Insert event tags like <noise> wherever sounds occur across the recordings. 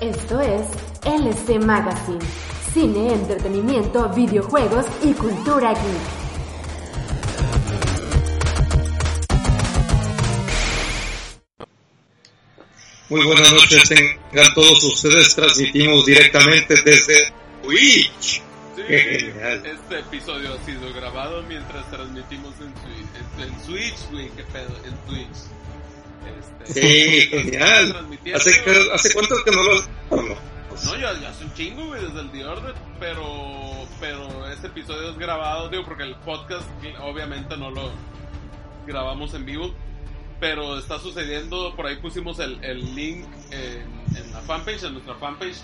Esto es LC Magazine, cine, entretenimiento, videojuegos y cultura geek. Muy buenas noches, tengan todos ustedes. Transmitimos directamente desde Twitch. Sí, este episodio ha sido grabado mientras transmitimos en, Switch, en Switch, güey, qué pedo, en Twitch. Este, sí, <laughs> genial. ¿Hace, ¿Hace cuánto que no lo.? No, ya, ya hace un chingo, güey, desde el The Order, pero, pero este episodio es grabado, digo, porque el podcast obviamente no lo grabamos en vivo pero está sucediendo, por ahí pusimos el, el link en, en, la fanpage, en nuestra fanpage,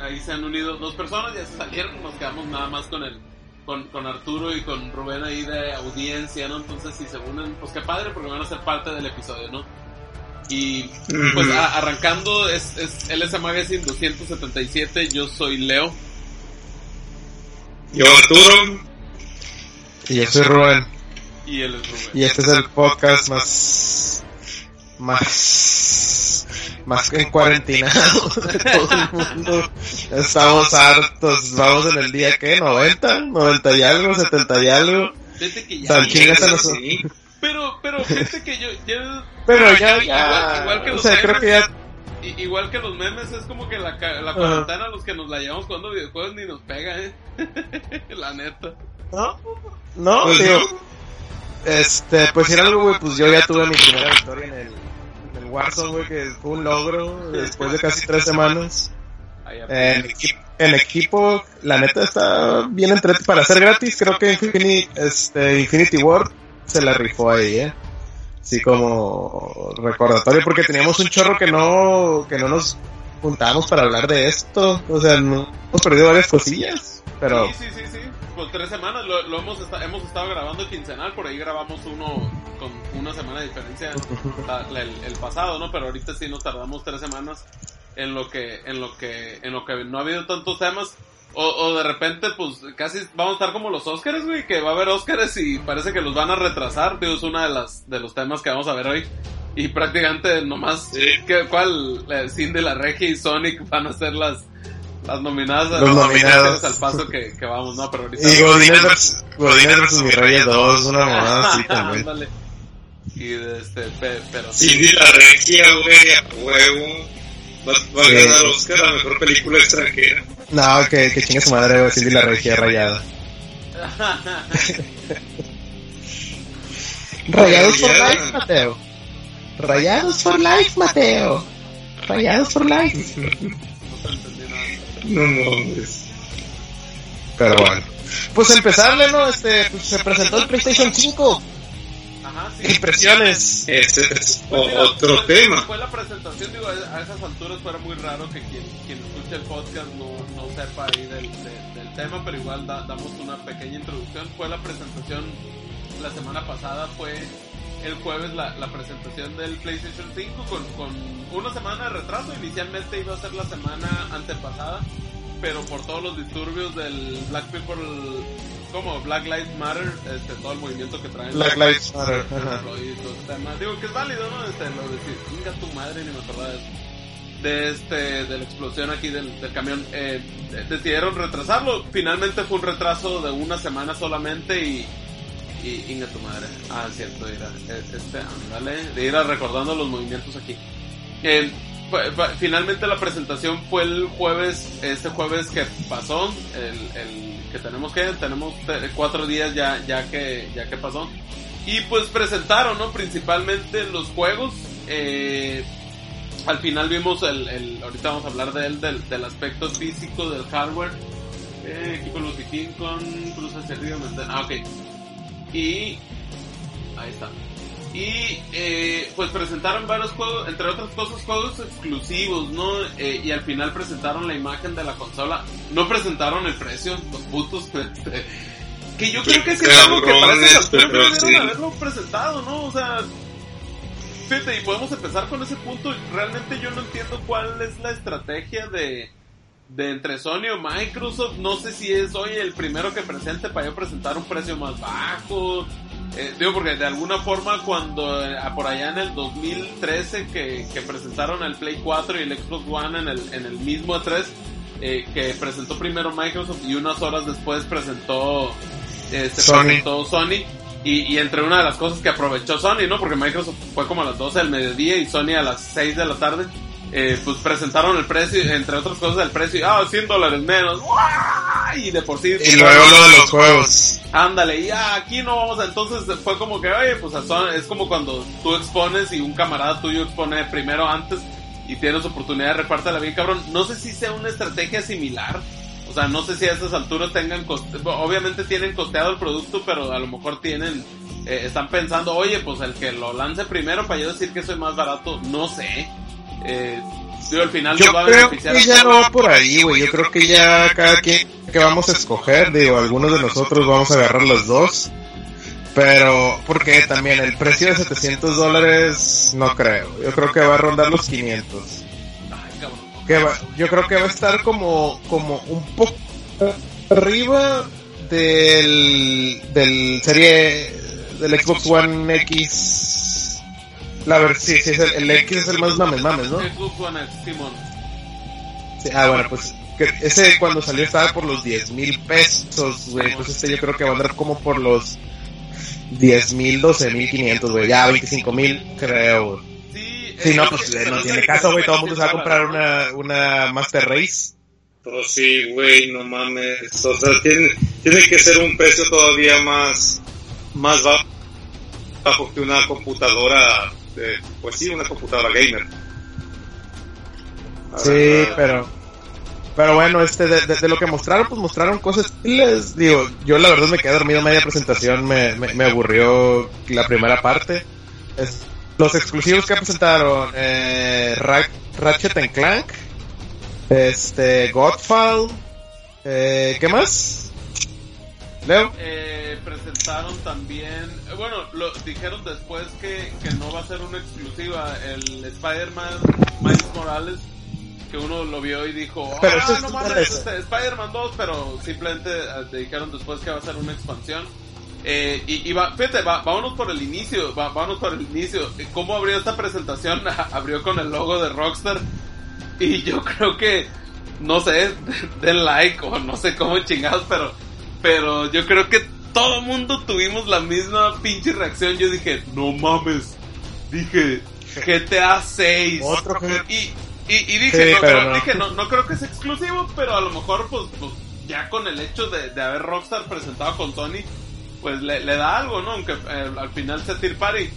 ahí se han unido dos personas, ya se salieron, nos quedamos nada más con el con, con Arturo y con Rubén ahí de audiencia, ¿no? Entonces si se unen, pues qué padre, porque van a ser parte del episodio, ¿no? Y pues arrancando, es, es LS Magazine 277, yo soy Leo. Yo Arturo. Y yo soy Rubén. Y él es Rubén. Y este es el podcast más. Más. más en cuarentinado de <laughs> todo el mundo. <laughs> Estamos hartos. Vamos en el día que 90, 90 y algo, 70 y algo. Que ya. Pero, pero fíjate que yo. yo pero ya, ya. Igual, igual que los o sea, creo que ya. Igual que los memes, es como que la, la cuarentena, los que nos la llevamos jugando videojuegos ni nos pega, eh. <laughs> la neta. No, no, pues tío. Este, pues era algo, güey, pues yo ya tuve mi primera victoria en en el Warzone, güey, que fue un logro después de casi tres semanas. En, en equipo, la neta está bien entretenido para hacer gratis. Creo que Infinity, este, Infinity Ward se la rifó ahí, eh. Así como recordatorio, porque teníamos un chorro que no, que no nos juntábamos para hablar de esto. O sea, no, hemos perdido varias cosillas, pero. Sí, sí, sí, sí. Pues tres semanas, lo, lo hemos, hemos estado grabando quincenal, por ahí grabamos uno con una semana de diferencia <laughs> la, la, el, el, pasado, ¿no? Pero ahorita sí nos tardamos tres semanas en lo que, en lo que, en lo que no ha habido tantos temas. O, o de repente, pues casi vamos a estar como los Oscars, güey, que va a haber Oscars y parece que los van a retrasar, tío, es uno de las, de los temas que vamos a ver hoy. Y prácticamente nomás, Sí. que, ¿cuál? Eh, Cindy, la Regia y Sonic van a ser las, las nominadas Los las nominados. al paso que, que vamos, ¿no? Pero ahorita... Y Godines vs. Mi Reyes 2, una mamada así <laughs> también. Y de este, pe- pero Cindy la regia, güey, a huevo. Va, va a Sí. ganar Oscar a mejor película extranjera. No, que, que chingue su madre, güey, Cindy la regia rayada. <laughs> Rayados for life, Mateo. Rayados for life, Mateo. Rayados for life. No mames. Pero bueno. Pues empezarle, ¿no? Este, pues se presentó el PlayStation 5. Ajá, sí. Impresiones. Ese es Pues mira, otro fue- tema. Fue la presentación, digo, a a esas alturas fuera muy raro que quien, quien escuche el podcast no, no sepa ahí del, de- del tema, pero igual da- damos una pequeña introducción. Fue la presentación la semana pasada, fue el jueves la, la presentación del PlayStation 5 con, con una semana de retraso. Inicialmente iba a ser la semana antepasada, pero por todos los disturbios del Black People, como Black Lives Matter, este, todo el movimiento que traen. Black Lives Matter. Tema. Digo que es válido, ¿no? Este, lo de decir, chinga tu madre, ni me acordaba de eso. De este, de la explosión aquí del, del camión. Eh, decidieron retrasarlo. Finalmente fue un retraso de una semana solamente y. Y inga tu madre. Ah, cierto, ir a, eh, este, ándale, de ir recordando los movimientos aquí. Eh, finalmente la presentación fue el jueves, este jueves que pasó, el, el que tenemos que, tenemos te- cuatro días ya, ya que, ya que pasó. Y pues presentaron, ¿no? Principalmente los juegos. Eh, al final vimos el, el, ahorita vamos a hablar de él, del, del aspecto físico del hardware. Eh, aquí con los King con Cruz hacia arriba, Ah, ok. Y ahí está. Y eh, pues presentaron varios juegos, entre otras cosas, juegos exclusivos, ¿no? Eh, y al final presentaron la imagen de la consola. No presentaron el precio, los putos. este, que yo creo que es algo que pero debieron sí. haberlo presentado, ¿no? O sea, fíjate, y podemos empezar con ese punto. Realmente yo no entiendo cuál es la estrategia de, de entre Sony o Microsoft. No sé si es hoy el primero que presente para yo presentar un precio más bajo. Eh, digo, porque de alguna forma cuando eh, por allá en el 2013 que, que, presentaron el Play 4 y el Xbox One en el, en el mismo E3, eh, que presentó primero Microsoft y unas horas después presentó, este, Sony. presentó Sony. Y, y, entre una de las cosas que aprovechó Sony, ¿no? Porque Microsoft fue como a las 12 del mediodía y Sony a las 6 de la tarde. Eh, pues presentaron el precio, entre otras cosas, el precio, ah, 100 dólares menos, y de por sí. Y luego lo de los juegos. Ándale, y ah, aquí no vamos a, entonces fue como que, oye, pues es como cuando tú expones y un camarada tuyo expone primero antes y tienes oportunidad de repártela bien, cabrón. No sé si sea una estrategia similar, o sea, no sé si a estas alturas tengan, coste obviamente tienen costeado el producto, pero a lo mejor tienen, eh, están pensando, oye, pues el que lo lance primero para yo decir que soy más barato, no sé eh, digo, al final yo creo que ya no va por ahí, güey. Yo creo que ya cada quien que vamos a escoger, digo, algunos de nosotros vamos a agarrar los dos. Pero, porque también el precio de 700 dólares, no creo. Yo creo que va a rondar los 500. Que va, yo creo que va a estar como, como un poco arriba del, del serie, del Xbox One X la ver, sí, sí, es el, el, X es el más mames, mames, ¿no? Ah, bueno, pues ese cuando salió estaba por los 10 mil pesos, güey. Pues este yo creo que va a andar como por los 10 mil, 12 mil 500, güey. Ya 25 mil, creo. Sí, sí no, pues no tiene caso, güey. Todo el mundo se va a comprar una, una Master Race. Pero sí, güey, no mames. O sea, tiene, tiene que ser un precio todavía más, más bajo que una computadora pues sí, una computadora gamer. sí, pero pero bueno, este de, lo que mostraron, pues mostraron cosas. Les digo, yo la verdad me quedé dormido media presentación, me, me, aburrió la primera parte. los exclusivos que presentaron, eh, Ratchet Clank, este, Godfall, eh, ¿qué más? Leo. Eh, presentaron también, eh, bueno, lo dijeron después que, que no va a ser una exclusiva el Spider-Man Miles Morales, que uno lo vio y dijo, ah, no mames, este, Spider-Man 2, pero simplemente eh, dijeron después que va a ser una expansión. Eh, y, y va, fíjate, va, vámonos por el inicio, va, vámonos por el inicio. ¿Cómo abrió esta presentación? <laughs> abrió con el logo de Rockstar. Y yo creo que, no sé, <laughs> den like o no sé cómo chingados, pero pero yo creo que todo mundo tuvimos la misma pinche reacción. Yo dije, no mames. Dije, GTA 6. Otro y, y, y, dije, no, creo, dije no, no, creo que sea exclusivo, pero a lo mejor, pues, pues ya con el hecho de, de haber Rockstar presentado con Tony, pues le, le da algo, ¿no? Aunque eh, al final sea Tier Party.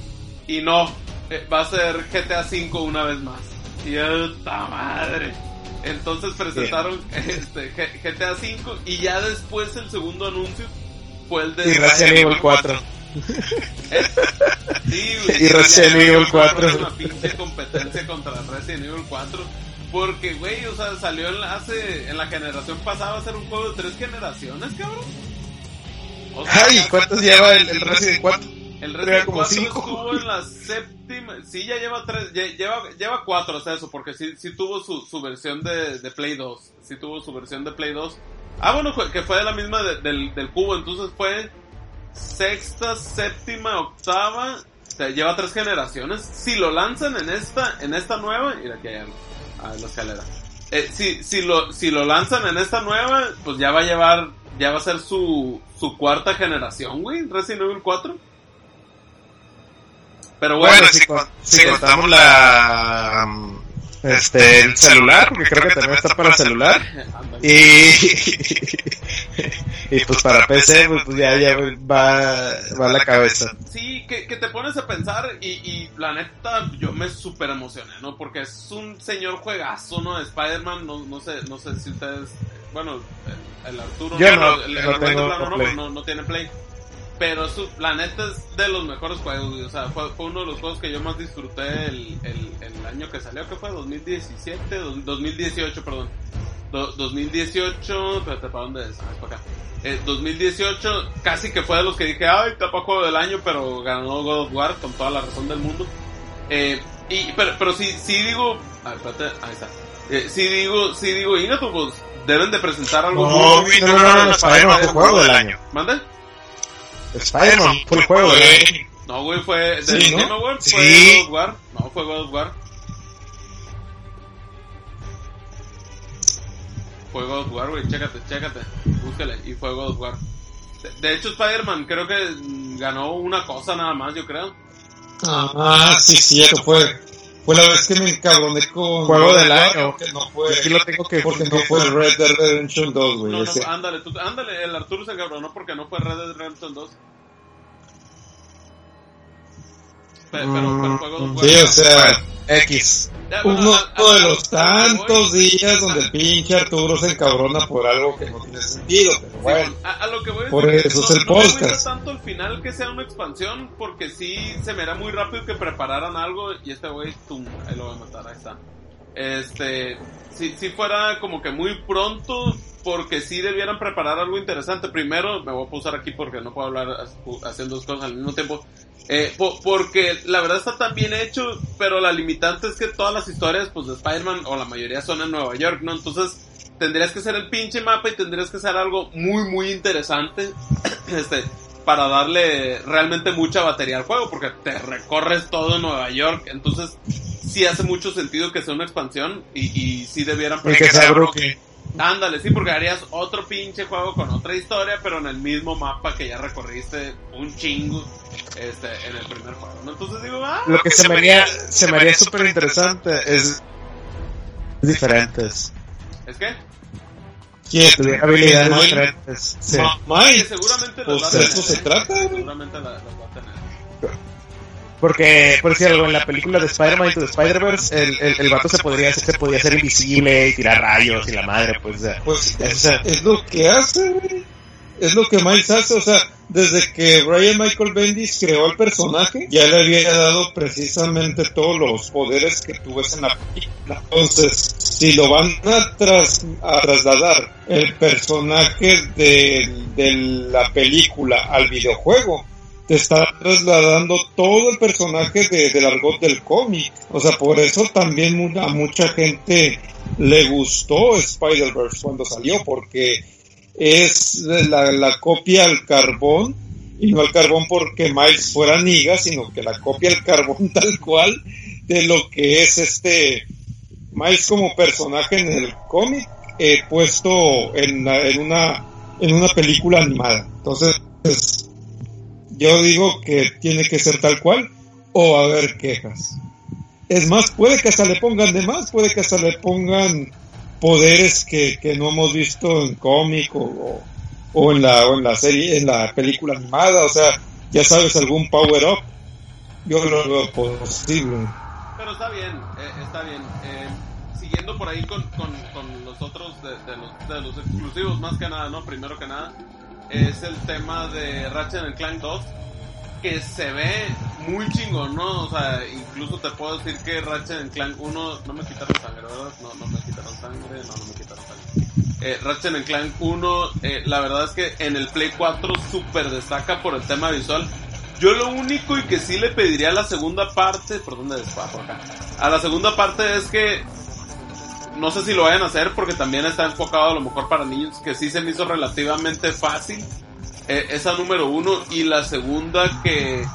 Y no, eh, va a ser GTA 5 una vez más. Y ¡puta madre! Entonces presentaron este, GTA V y ya después el segundo anuncio fue el de... Y Resident Evil 4. Sí, y Resident Evil 4. <laughs> Una pinche competencia contra Resident Evil 4. Porque, güey, o sea, salió en la, hace, en la generación pasada a ser un juego de tres generaciones, cabrón. Ay, ¿cuántos lleva el, el Resident 4? El Resident 4 estuvo en la séptima. Sí, ya lleva tres. lleva, lleva cuatro, sea, eso, porque sí, sí tuvo su, su versión de, de, Play 2. Sí tuvo su versión de Play 2. Ah, bueno, que fue la misma del, del cubo, entonces fue sexta, séptima, octava. O sea, lleva tres generaciones. Si lo lanzan en esta, en esta nueva, mira aquí hay a la escalera. Eh, si, si lo, si lo lanzan en esta nueva, pues ya va a llevar, ya va a ser su, su cuarta generación, güey, Resident Evil 4. Pero bueno, si, contamos la um, este el celular, porque creo que también está para celular. <laughs> <laughs> Y, y pues para PC, pues, pues ya, ya va, va la cabeza. Sí, que, que te pones a pensar y, y la neta yo me super emocioné, ¿no? Porque es un señor juegazo, ¿no? Spider-Man, no, no sé, no sé si ustedes, bueno, el, Arturo, yo no, el, no, tengo no, no, no tiene play pero su, la neta es de los mejores juegos, o sea, fue, fue, uno de los juegos que yo más disfruté el, el, el año que salió, que fue 2017, 2018, perdón. 2018, espérate, ¿para dónde es? Ah, es para acá. Eh, 2018 casi que fue de los que dije, ay, tapa juego del año, pero ganó God of War con toda la razón del mundo. Eh, y, pero, pero sí, sí digo, ah, espérate, ahí está. Eh, sí digo, sí digo, no, pues deben de presentar algo. No, no, no, no, no, no, no, no, no, no, no, no, no, no, no, no, ¿Mande? Spider-Man fue el juego, ¿verdad? No, güey, fue. ¿De Sí, ¿no? Game Awards? Sí. ¿Fue God of War? No, fue God of War. Fue God of War, güey, chécate, chécate. Búscale. Y fue God of War. De, de hecho, Spider-Man creo que ganó una cosa nada más, yo creo. Ah, sí, cierto, fue. Fue la vez que me encabroné con. Juego del año. No fue. Aquí lo tengo que. Porque no fue Red Dead Redemption 2, güey. No, no, ándale, tú, ándale, el Arturo se encabronó porque no fue Red Dead Redemption 2. Pe- Pero, pero, fue of War. Sí, o sea, X. Ya, bueno, uno a- a- de los tantos días donde el pinche Arturo se encabrona por algo que no tiene sentido. Pero bueno, A, a lo que voy a Por decir eso no, es el no me podcast. gusta tanto el final que sea una expansión, porque sí se me era muy rápido que prepararan algo y este güey, tum, ahí lo voy a matar, ahí está. Este, si, si fuera como que muy pronto, porque sí debieran preparar algo interesante. Primero, me voy a pausar aquí porque no puedo hablar haciendo dos cosas al mismo tiempo. Eh, po- porque la verdad está tan bien hecho, pero la limitante es que todas las historias pues de Spider-Man o la mayoría son en Nueva York, ¿no? Entonces tendrías que hacer el pinche mapa y tendrías que hacer algo muy muy interesante <coughs> este para darle realmente mucha batería al juego porque te recorres todo Nueva York, entonces sí hace mucho sentido que sea una expansión y, y sí debieran Y que sea Brooklyn. Ándale, sí, porque harías otro pinche juego con otra historia, pero en el mismo mapa que ya recorriste un chingo este, en el primer juego. ¿no? Entonces digo, ah, Lo que se me haría, se me haría súper interesante es diferentes. es que, ¿quién? Tuviera habilidades Mike? diferentes. Sí. Ma- que Mike, seguramente pues va a de tener. eso se ¿eh? trata. Seguramente las las va a tener. Porque, por decir algo, en la película de Spider-Man Into the Spider-Verse, el, el, el vato se podría, se podía hacer invisible y tirar rayos y la madre, pues. o sea, Pues Eso es, es lo que hace, güey. Es lo que Miles hace, o sea, desde que Brian Michael Bendis creó el personaje, ya le había dado precisamente todos los poderes que tú en la película. Entonces, si lo van a, tras, a trasladar el personaje de, de la película al videojuego, te está trasladando todo el personaje de, del argot del cómic. O sea, por eso también a mucha gente le gustó Spider-Verse cuando salió, porque es la, la copia al carbón, y no al carbón porque Miles fuera niga, sino que la copia al carbón <laughs> tal cual de lo que es este Miles como personaje en el cómic, eh, puesto en, la- en una en una película animada. Entonces, yo digo que tiene que ser tal cual o haber quejas. Es más, puede que hasta le pongan de más, puede que hasta le pongan poderes que, que no hemos visto en cómic o, o, en la o en la serie, en la película animada, o sea, ya sabes algún power up. Yo lo veo posible. Pero está bien, eh, está bien. Eh, siguiendo por ahí con, con, con los otros de, de los, de los exclusivos, más que nada, ¿no? Primero que nada, es el tema de Ratchet Clank 2, que se ve muy chingón, ¿no? O sea, incluso te puedo decir que Ratchet Clank 1, no me quitaron sangre, ¿verdad? No, no me quitaron sangre, no, no me quitaron sangre. Eh, Ratchet Clank 1, eh, la verdad es que en el Play 4 super destaca por el tema visual. Yo lo único y que sí le pediría a la segunda parte, ¿por dónde es? Por acá. A la segunda parte es que no sé si lo vayan a hacer porque también está enfocado a lo mejor para niños, que sí se me hizo relativamente fácil. Eh, esa número uno y la segunda que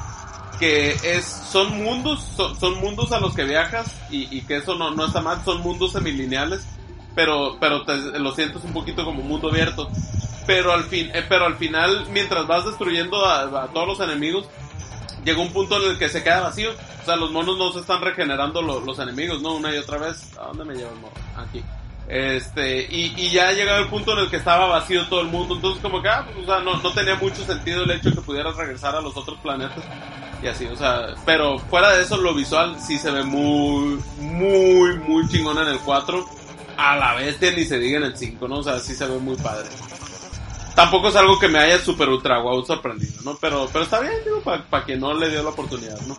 que es son mundos son, mundos a los que viajas y, y que eso no, no está mal son mundos semilineales pero pero te, lo sientes un poquito como mundo abierto. Pero al fin eh, pero al final mientras vas destruyendo a, a todos los enemigos llega un punto en el que se queda vacío. O sea los monos no se están regenerando lo- los enemigos no una y otra vez. A dónde me lleva el aquí este y, y ya ha llegado el punto en el que estaba vacío todo el mundo entonces como que ah, pues, o sea no, no tenía mucho sentido el hecho que pudieras regresar a los otros planetas y así, o sea, pero fuera de eso lo visual sí se ve muy, muy, muy chingón en el 4. A la bestia ni se diga en el 5, ¿no? O sea, sí se ve muy padre. Tampoco es algo que me haya super ultra wow sorprendido, ¿no? Pero, pero está bien, digo, para quien no le dio la oportunidad, ¿no?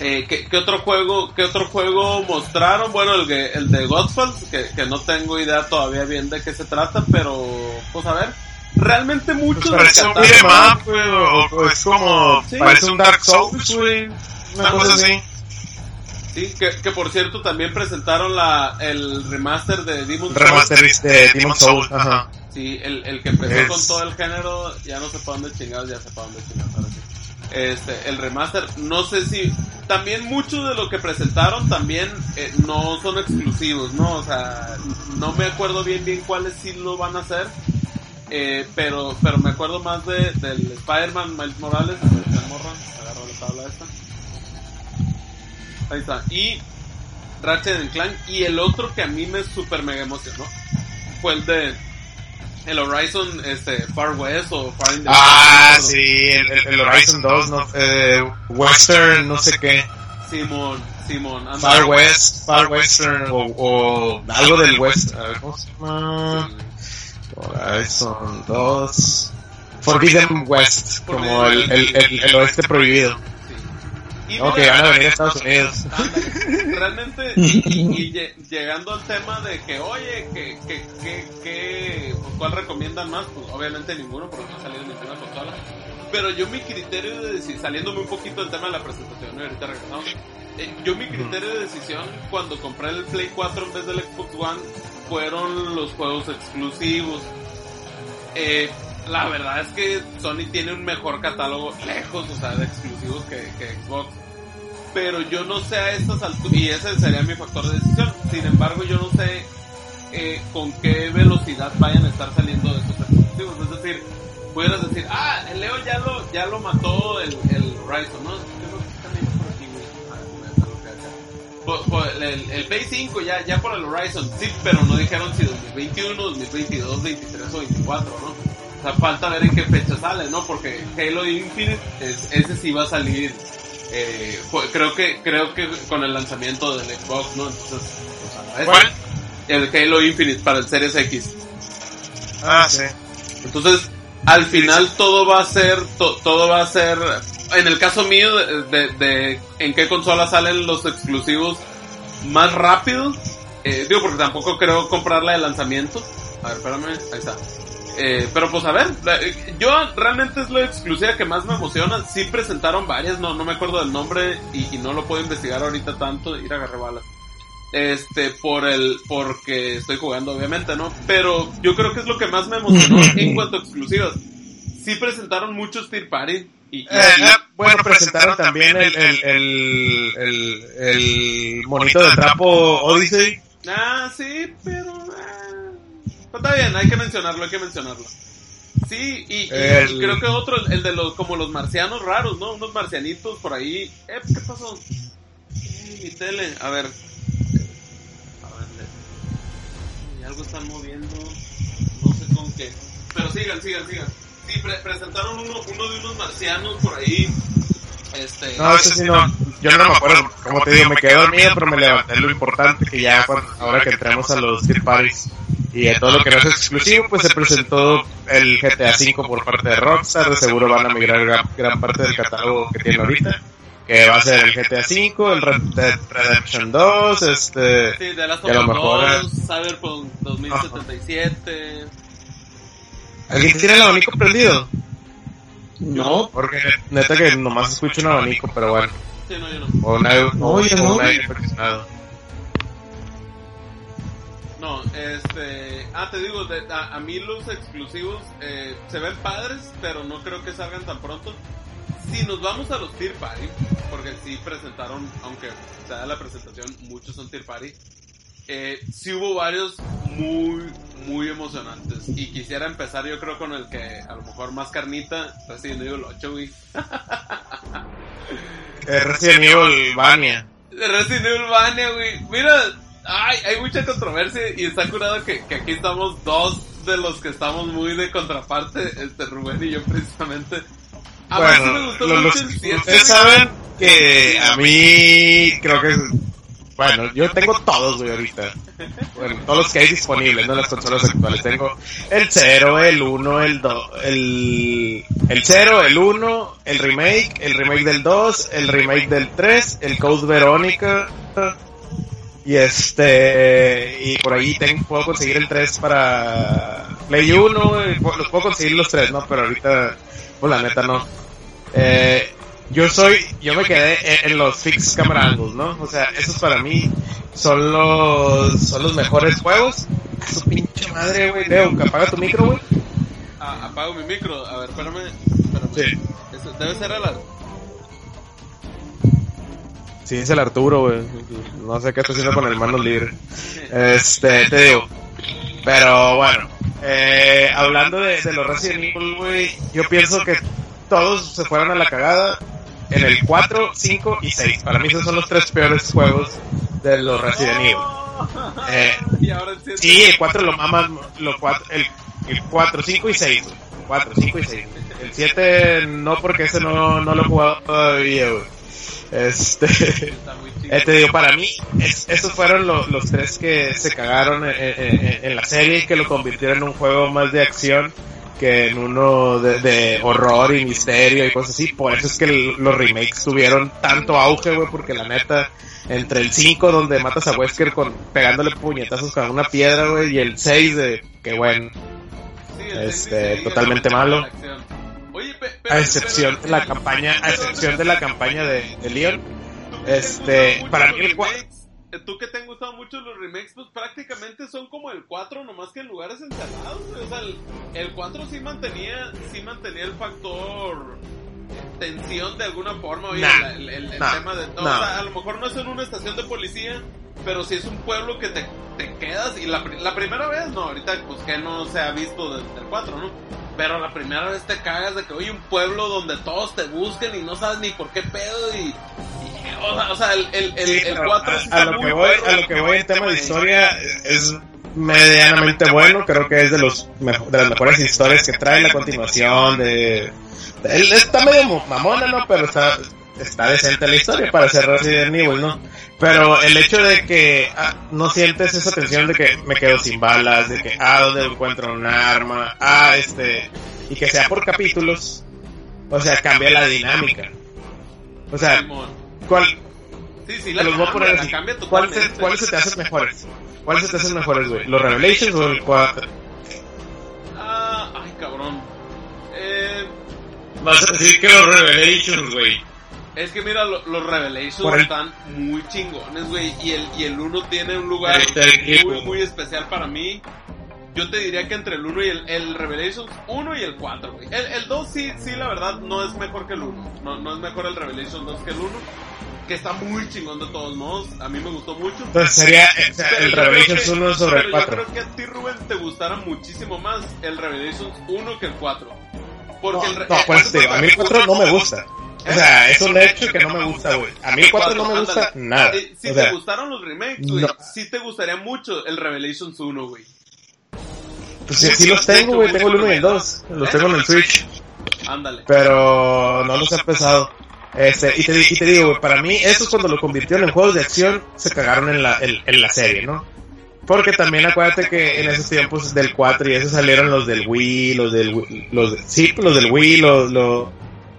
Eh, ¿qué, qué otro juego, qué otro juego mostraron? Bueno, el, que- el de Godfall, que, que no tengo idea todavía bien de qué se trata, pero, pues a ver. Realmente muchos Parece un rescataron- beat'em up, güey, o, o es como, Sí. parece un Dark Souls, güey, una cosa así. Sí, que, que por cierto también presentaron la, el remaster de Demon's Remaster Souls. de Demon's Souls, ajá. Sí, el, el que empezó con todo el género, ya no sé para dónde chingados, ya sé para dónde chingados ahora sí. Este, el remaster, no sé si, también mucho de lo que presentaron también eh, no son exclusivos, ¿no? O sea, no me acuerdo bien bien cuáles sí lo van a hacer, eh, pero, pero me acuerdo más de, del Spider-Man Miles Morales, el morra, agarro la tabla esta. Ahí está. Y Ratchet Clank. Y el otro que a mí me super mega emocionó fue el de el Horizon este, Far West o Far in the Ah, sí, el, el, Horizon 2, no, eh, Western, no sé qué. Simón, Simón. Far West, Far Western o, o algo del West. A ver, ¿cómo se llama? Horizon 2. Forbidden West, como el, el, el, el oeste prohibido. Y van a venir a Estados Unidos. realmente, y, llegando al tema de que, oye, que, que, que, que pues, ¿cuál recomiendan más? Pues obviamente ninguno, porque no ha salido ninguna consola. Pero yo mi criterio de decir, saliéndome un poquito del tema de la presentación, y ahorita regresamos, eh, yo mi criterio de decisión cuando compré el Play 4 en vez del Xbox One fueron los juegos exclusivos. Eh, la verdad es que Sony tiene un mejor catálogo lejos, o sea, de exclusivos que, Xbox. Pero yo no sé a estas alturas, y ese sería mi factor de decisión. Sin embargo, yo no sé eh, con qué velocidad vayan a estar saliendo de estos exclusivos. Es decir, pudieras decir, ah, el Leo ya lo, ya lo mató el, el Horizon, ¿no? El, el, Play 5 ya, ya por el Horizon, sí, pero no dijeron si 2021, 2022, 2023 o 2024, ¿no? O sea, falta ver en qué fecha sale, ¿no? Porque Halo Infinite, ese sí va a salir, eh, creo que creo que con el lanzamiento del Xbox, ¿no? Entonces, o sea, el Halo Infinite para el Series X. Ah, sí. Entonces, al final todo va a ser, todo va a ser, en el caso mío, de, de, en qué consola salen los exclusivos más rápido. Eh, digo, porque tampoco creo comprarla de lanzamiento. A ver, espérame, ahí está. Eh, pero pues a ver, yo realmente es la exclusiva que más me emociona. Sí presentaron varias, no, no me acuerdo del nombre y, no lo puedo investigar ahorita tanto, ir a agarrar balas. Este, por el, porque estoy jugando obviamente, ¿no? Pero yo creo que es lo que más me emocionó <laughs> en cuanto a exclusivas. Sí presentaron muchos Tier Party. Y, eh, bueno, presentaron también el, el, el, el, el monito de trapo Odyssey. Ah, sí, pero... Está bien, hay que mencionarlo, hay que mencionarlo. Sí, y, creo que otro, el de los, como los marcianos raros, ¿no? Unos marcianitos por ahí. Eh, ¿qué pasó? Eh, mi tele, a ver. A ver, algo están moviendo, no sé con qué. Pero sigan, sigan, sigan. Sí, presentaron uno, uno de unos marcianos por ahí. Este, no, ese sí no. Yo no me acuerdo. Como te digo, me quedé dormido, pero me levanté. Lo importante que ya, ahora que entramos a los Tier Parties y de todo lo que no es exclusivo, pues se presentó el GTA V por parte de Rockstar. De seguro van a migrar gran, parte del catálogo que tiene ahorita. Que va a ser el GTA V, el Red Dead Redemption 2, este. Sí, de Last of Us 2, Cyberpunk 2077. ¿Alguien tiene el abanico prendido? No. Porque neta que nomás escucho un abanico, pero bueno. Sí, no, yo no. O una, no, no. No, este. Ah, te digo, a, mí los exclusivos eh, se ven padres, pero no creo que salgan tan pronto. Si nos vamos a los Tier Party, porque sí presentaron, aunque sea la presentación, muchos son Tier Party. Eh, sí hubo varios muy, muy emocionantes. Y quisiera empezar, yo creo, con el que a lo mejor más carnita, Resident Evil 8, güey. Resident Evil Vania. Resident Evil Vania, güey. Mira, ay, hay mucha controversia y está curado que, que, aquí estamos dos de los que estamos muy de contraparte, este Rubén y yo precisamente. A bueno, mí me gustó mucho Ustedes saben que a mí creo que bueno, yo tengo todos, güey, ahorita. Bueno, todos los que hay disponibles, ¿no? Las consolas actuales. Tengo el 0, el 1, el 2, el, el 0, el 1, el remake, el remake del 2, el remake del 3, el Code Verónica. Y este, y por ahí tengo, puedo conseguir el 3 para Play 1, los puedo conseguir los 3, ¿no? Pero ahorita, pues la neta no. Eh, yo soy, yo me quedé en, los fixed camera angles, ¿no? O sea, esos para mí son los, son los mejores juegos. Su pinche madre, güey. Leo, apaga tu micro, güey. Ah, apago mi micro. A ver, espérame. espérame. Sí. Ese- debe ser el... Sí, es el Arturo, güey. No sé qué está haciendo con el mano libre. Este, te digo. Pero bueno, eh, hablando de, de los Resident Evil, güey, yo pienso que todos se fueron a la cagada en el 4, 5 y 6. Para mí esos son los tres peores juegos de los Resident Evil. Eh. Sí, el 4 lo maman, lo cuatro, el, el 4, 5 y 6, güey. 4, 5 y 6. El 7 no porque ese no, no lo he jugado todavía, güey. Este, Está muy chido. eh, te digo, para mí, es- esos fueron lo- los tres que se cagaron en, en- en- en la serie y que lo convirtieron en un juego más de acción que en uno de, de horror y misterio y cosas así. Por eso es que los remakes tuvieron tanto auge, güey, porque la neta, entre el 5 donde matas a Wesker con, pegándole puñetazos con una piedra, güey, y el 6 de, que bueno, este, totalmente malo. A excepción de la campaña, a excepción de la campaña de, de Leon. Este, para mí el Tú que te han gustado mucho los remakes, pues prácticamente son como el 4, nomás que en lugares encerrados. O sea, el, el 4 sí mantenía, sí mantenía el factor tensión de alguna forma. Oye, Nah, la- el, el- el nah, tema de todo. nah. O sea, a lo mejor no es en una estación de policía, pero sí es un pueblo que te, te quedas. Y la, pri- la primera vez, no, ahorita pues que no se ha visto desde el 4, ¿no? Pero la primera vez te cagas de que, oye, un pueblo donde todos te busquen y no sabes ni por qué pedo y... y- o, sea, o sea, el, el, el, Sí, el pero 4 a, a lo que voy, a lo que voy en tema de historia es medianamente bueno, creo que es de los de las mejores historias que trae la continuación de, él está medio mo- mamona, ¿no? Pero está está decente la historia para ser Resident Evil, ¿no? Pero el hecho de que ah, no sientes esa tensión de que me quedo sin balas, de que ah, ¿dónde encuentro un arma? Ah, este y que sea por capítulos, o sea, cambia la dinámica. O sea. ¿cuál, Sí, sí, la voy a poner cambia, así. la cambia ¿Cuáles totalmente. se, ¿Cuáles se te hacen mejores? ¿Cuáles se te hacen mejores, güey? ¿Los Revelations o el 4? Ah, ay, cabrón. Eh, Vas a decir que los Revelations, güey. es que mira, lo- los Revelations el- están muy chingones, güey. Y el, y el 1 tiene un lugar equipo. muy, muy especial para mí. Yo te diría que entre el 1 y el, el Revelations 1 y el 4, güey. El, el 2 sí, sí, la verdad, no es mejor que el 1. No, no es mejor el Revelations 2 que el 1. Que está muy chingón de todos modos. A mí me gustó mucho. Entonces sería o sea, Pero el yo creo Revelations que- 1 sobre el Yo 4. creo que a ti, Rubén, te gustará muchísimo más el Revelations 1 que el 4. Porque el No, re- no, eh, te digo, a mí el 4 no me gusta. O sea, es un hecho que no me gusta, güey. A mí el 4 no me gusta nada. Eh, si O te sea, gustaron los remakes, güey, no. sí te gustaría mucho el Revelations 1, güey. pues sí, sí los tengo, güey. Tengo el 1 y el 2. Los tengo en el Switch. Ándale. Pero no los he empezado. Este, y te, di- y te digo, güey, para mí, eso es cuando lo convirtieron en juegos de acción, se cagaron en la, en, en la serie, ¿no? Porque también acuérdate que en esos tiempos del 4 y eso salieron los del Wii, los del Wii- los, sí, los del Wii, los, los,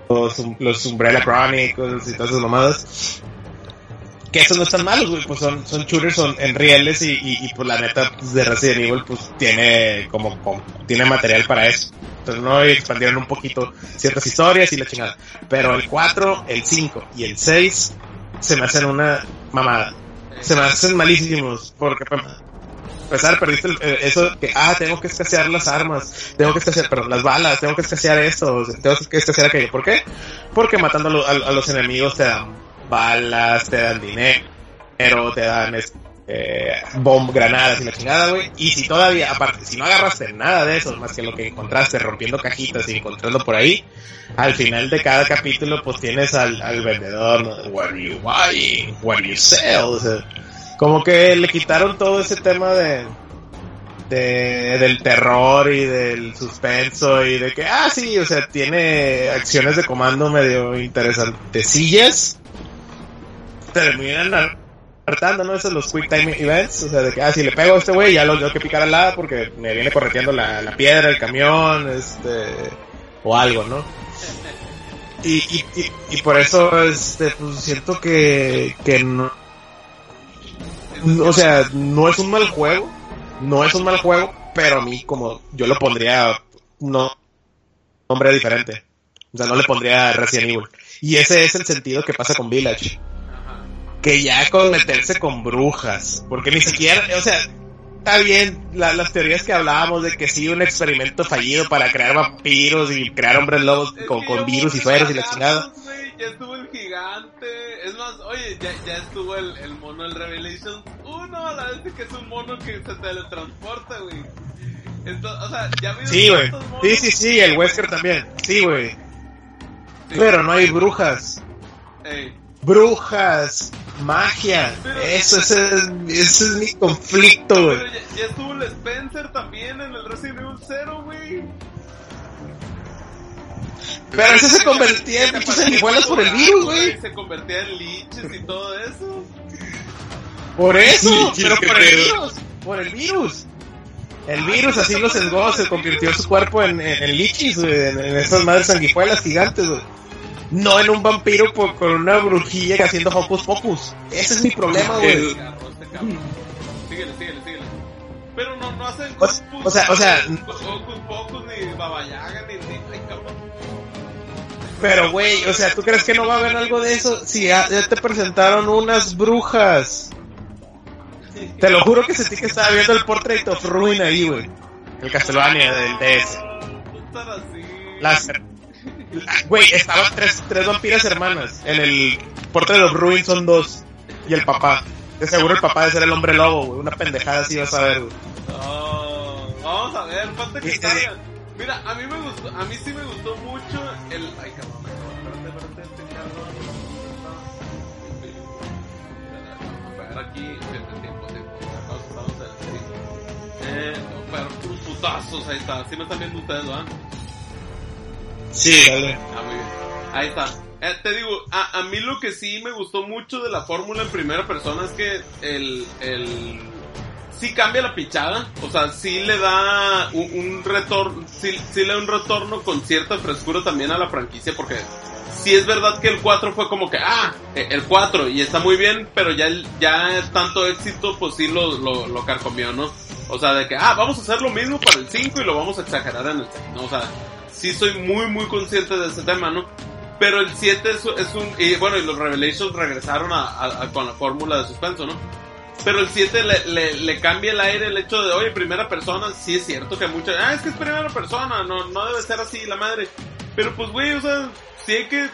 los, los Umbrella Chronicles y todas esas mamadas. Que esos no están malos, güey, pues son, son shooters son en rieles y, y, y pues la neta pues, de Resident Evil pues tiene como, como- tiene material para eso. Entonces no expandieron un poquito ciertas historias y la chingada. Pero el 4, el 5 y el 6 se me hacen una mamada. Se me hacen malísimos porque empezar perdiste el- eh, eso que ah tengo que escasear las armas, tengo que escasear perdón, las balas, tengo que escasear esto, tengo que escasear aquello. ¿Por qué? Porque matando a, a- a los enemigos te dan balas, te dan dinero, te dan este, bomb, granadas y la chingada, güey. Y si todavía, aparte, si no agarraste nada de eso, más que lo que encontraste rompiendo cajitas y encontrando por ahí, al final de cada capítulo, pues tienes al, al vendedor, ¿no? What you buying? What you sell? Como que le quitaron todo ese tema de, de, del terror y del suspenso y de que, ah, sí, o sea, tiene acciones de comando medio interesantecillas. Terminan hartando, ¿no? Esos los quick time events, o sea, de que, ah, si le pego a este güey, ya lo tengo que picar al lado porque me viene correteando la, la piedra, el camión, este, o algo, ¿no? Y, y, y, por eso, este, pues siento que, que no, o sea, no es un mal juego, no es un mal juego, pero a mí como yo lo pondría no nombre diferente. O sea, no le pondría Resident Evil. Y ese es el sentido que pasa con Village. Que ya con meterse con brujas, porque ni siquiera, o sea, está bien las teorías que hablábamos de que sí, un experimento fallido para crear vampiros y crear hombres lobos con, con virus y sueros y la chingada. ya estuvo el gigante. Es más, oye, ya, ya estuvo el, el mono del Revelation 1, a la vez que es un mono que se teletransporta, güey. Entonces, o sea, ya Sí, güey. Sí, sí, sí, el Wesker también. Sí, güey. Pero no hay brujas. Brujas, magia. eso, ese, es mi conflicto, güey. Pero ya, estuvo el Spencer también en el Resident Evil 0, güey. Pero ese se convertía en bichos sanguijuelas por el virus, güey. Se convertía en liches y todo eso. Por eso, pero por el virus. Por el virus. El virus así lo sesgó, se convirtió su cuerpo en, en, lichis, en, en, esas madres sanguijuelas gigantes, güey. No en un vampiro por, con una brujilla haciendo hocus pocus. Ese es mi problema, güey. Síguele, síguele, síguele. Pero no, no hacen o, sea, o sea, hocus pocus ni babayaga ni, ni, Pero, güey, o sea, ¿tú crees que no va a haber algo de eso? Si ya, ya te presentaron unas brujas. Te lo juro que sentí que estaba viendo el Portrait of Ruin ahí, güey. El Castlevania del DS. Las... Güey, estaban tres, tres vampiras hermanas. En el Portrait of Ruin son dos. Y el papá. De seguro el papá de ser el hombre lobo, güey. Una pendejada así vas a ver, güey. vamos a ver, falta que salgan. Mira, a mí me gustó, a mí sí me gustó mucho el... Ay, cabrón, espérate, espérate, este cabrón. aquí, eh, pero putazos, ahí está. ¿Sí me están viendo ustedes, ¿verdad? Sí, dale. Ah, muy bien. Ahí está. Eh, te digo, a, a, mí lo que sí me gustó mucho de la fórmula en primera persona es que el, el, sí cambia la pichada, o sea, sí le da un, un retorno, sí, sí, le da un retorno con cierta frescura también a la franquicia, porque sí es verdad que el 4 fue como que, ah, eh, el 4, y está muy bien, pero ya, ya tanto éxito, pues sí lo, lo, lo carcomió, ¿no? O sea, de que, ah, vamos a hacer lo mismo para el 5 y lo vamos a exagerar en el 6, ¿no? O sea, sí soy muy, muy consciente de ese tema, ¿no? Pero el 7 es, es, un... Y bueno, y los Revelations regresaron a, con la fórmula de suspenso, ¿no? Pero el 7 le, le, le, cambia el aire el hecho de, oye, primera persona, sí es cierto que muchas... Ah, es que es primera persona, no, no debe ser así la madre. Pero pues, güey, o sea, sí hay que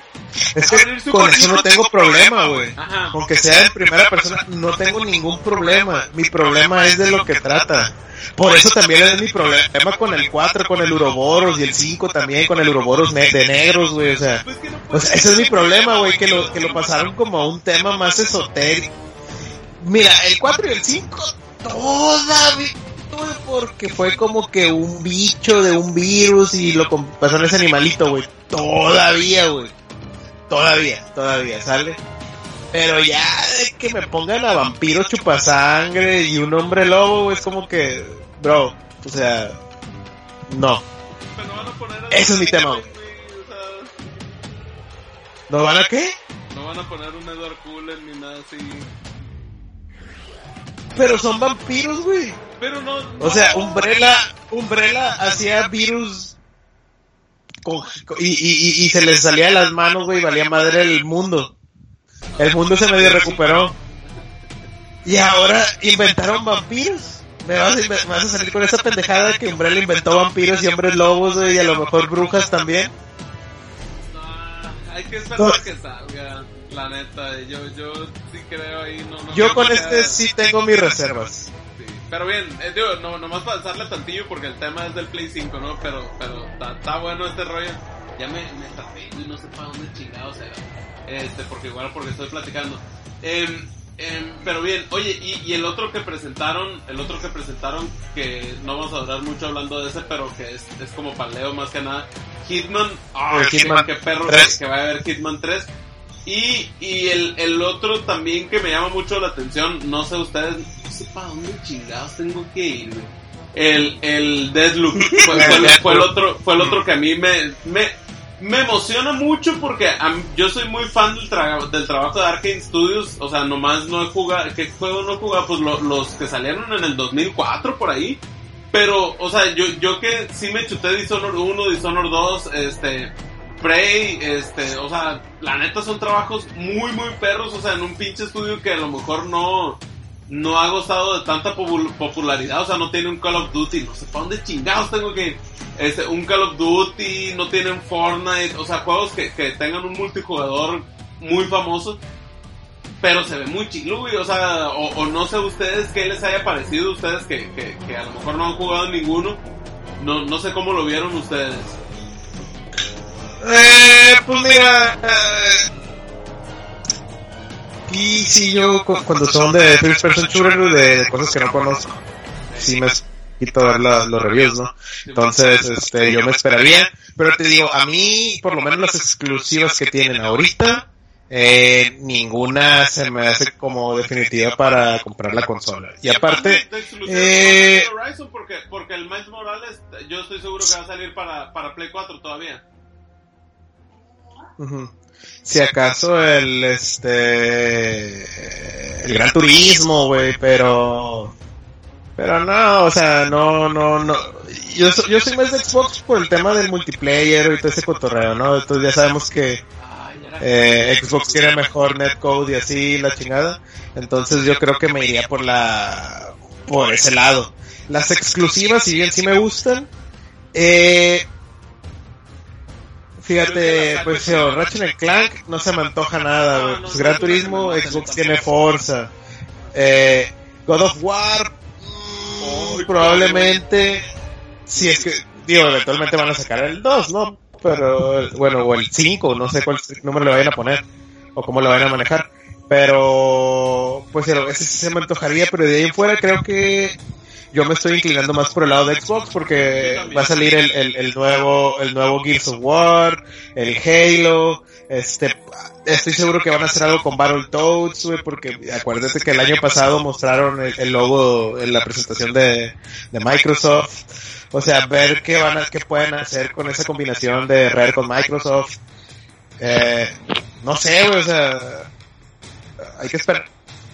es que con eso no tengo problema, güey. Con que sea en primera persona, no tengo ningún problema. Mi problema es de lo que trata. Por eso también es mi problema con el 4, con el Uroboros y el 5 también, con el Uroboros de negros, güey. O sea, o sea, ese es mi problema, güey, que lo, que lo pasaron como a un tema más esotérico. Mira, el 4 y el 5 todavía porque fue como que un bicho de un virus y lo pasaron ese animalito, güey. Todavía, güey. Todavía, todavía, ¿sale? Pero ya de que me pongan a vampiro chupasangre y un hombre lobo, es como que, bro, o sea, no. Ese es mi tema. Güey, ¿No van a qué? No van a poner un Edward Cullen ni nada así. Pero son vampiros, güey. Pero no, O sea, Umbrella, Umbrella hacía virus y, y, y, se les salía de las manos, güey, valía madre el mundo. El mundo se medio recuperó. Y ahora inventaron vampiros. Me vas, a, vas a salir con esa pendejada que Umbrella inventó vampiros y hombres lobos, güey, y a lo mejor brujas también. No, hay que esperar que salga, la neta. Yo, yo sí creo ahí, no, no Yo con este sí tengo mis reservas. Pero bien, eh, digo, no, nomás para pasarle tantillo porque el tema es del Play 5, ¿no? Pero, pero está bueno este rollo. Ya me, me tapé y no sé para dónde chingados era. Este, porque igual porque estoy platicando. Eh, pero bien, oye, y, y, el otro que presentaron, el otro que presentaron, que no vamos a hablar mucho hablando de ese, pero que es, es como paleo más que nada, Hitman, oh, Hitman, que perro que va a haber Hitman 3. Y, y el, el otro también que me llama mucho la atención, no sé ustedes, no sé para dónde chingados tengo que ir, El, el Deadloop <laughs> fue, fue, el otro, fue el otro que a mí me, me, me emociona mucho porque yo soy muy fan del, del trabajo de Arkane Studios, o sea, nomás no he jugado, ¿qué juego no he jugado? Pues los que salieron en el 2004 por ahí. Pero, o sea, yo, yo que sí me chuté Dishonored 1, Dishonored 2, este, Prey, este, o sea, la neta son trabajos muy, muy perros, o sea, en un pinche estudio que a lo mejor no, no ha gozado de tanta popularidad, o sea, no tiene un Call of Duty, no sé para dónde chingados tengo que. Este, un Call of Duty, no tienen Fortnite, o sea, juegos que, que tengan un multijugador muy famoso, pero se ve muy chilú, o sea, o, no sé ustedes qué les haya parecido, ustedes que, que, que, a lo mejor no han jugado ninguno, no, no sé cómo lo vieron ustedes. Eh, pues mira, eh, y si yo cuando son de first person shooter, de, cosas que no conozco, sí me quito ver los reviews, ¿no? Entonces, este, yo me esperaría, pero te digo, a mí, por lo menos las exclusivas que tienen ahorita, eh, ninguna se me hace como definitiva para comprar la consola. Y aparte, eh, porque, porque el Miles Morales, yo estoy seguro que va a salir para, para Play 4 todavía. Si acaso el, este, el Gran Turismo, güey, pero, pero no, o sea, no, no, no. Yo, yo soy más de Xbox por el tema del multiplayer y todo ese cotorreo, ¿no? Entonces ya sabemos que eh, Xbox tiene mejor netcode y así la chingada. Entonces yo creo que me iría por la por ese lado. Las exclusivas, si bien sí me gustan, eh, fíjate, pues yo, Ratchet Clank no se me antoja nada, Pues Gran Turismo, Xbox tiene Forza. Eh, God of War, mm, probablemente, si es que, digo, eventualmente van a sacar el 2, ¿no? pero bueno, o el 5, no sé cuál número le vayan a poner o cómo lo vayan a manejar. Pero, pues ese se me antojaría, pero de ahí en fuera creo que yo me estoy inclinando más por el lado de Xbox porque va a salir el, el, nuevo, el nuevo Gears of War, el Halo, este, estoy seguro que van a hacer algo con Battletoads, güey, porque acuérdate que el año pasado mostraron el, logo en la presentación de, de Microsoft. O sea, ver qué van a, qué pueden hacer con esa combinación de Rare con Microsoft. Eh, no sé, o sea, hay que esperar.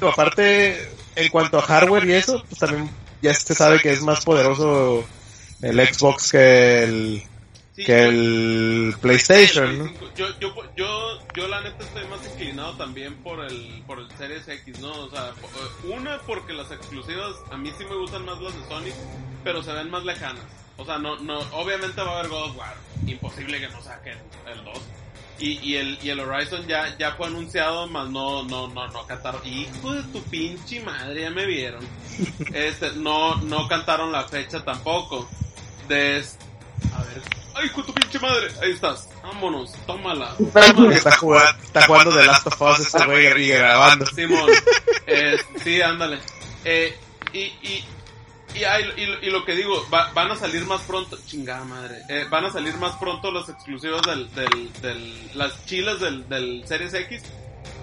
Aparte, en cuanto a hardware y eso, pues también ya se sabe que es más poderoso el Xbox que el que el PlayStation, Yo, yo, yo, yo la neta estoy más inclinado también por el, por el Series X, ¿no? O sea, una porque las exclusivas, a mí sí me gustan más las de Sony, pero se ven más lejanas. O sea, no, no, obviamente va a haber God of War, imposible que no saquen el 2. Y, y, el, y el Horizon ya, ya fue anunciado, más no, no, no, no cantaron. Hijo de tu pinche madre, ya me vieron. <laughs> Este, no, no cantaron la fecha tampoco. De, a ver, ¡Ay, con tu pinche madre! Ahí estás. Vámonos, tómala. Está jugando, está jugando The Last of Us este güey grabando. Simón. <laughs> Eh, sí, ándale. Eh, y, y, y, y, lo que digo, van a salir más pronto, chingada madre, eh, van a salir más pronto las exclusivas del, del, del las chilas del, del Series X.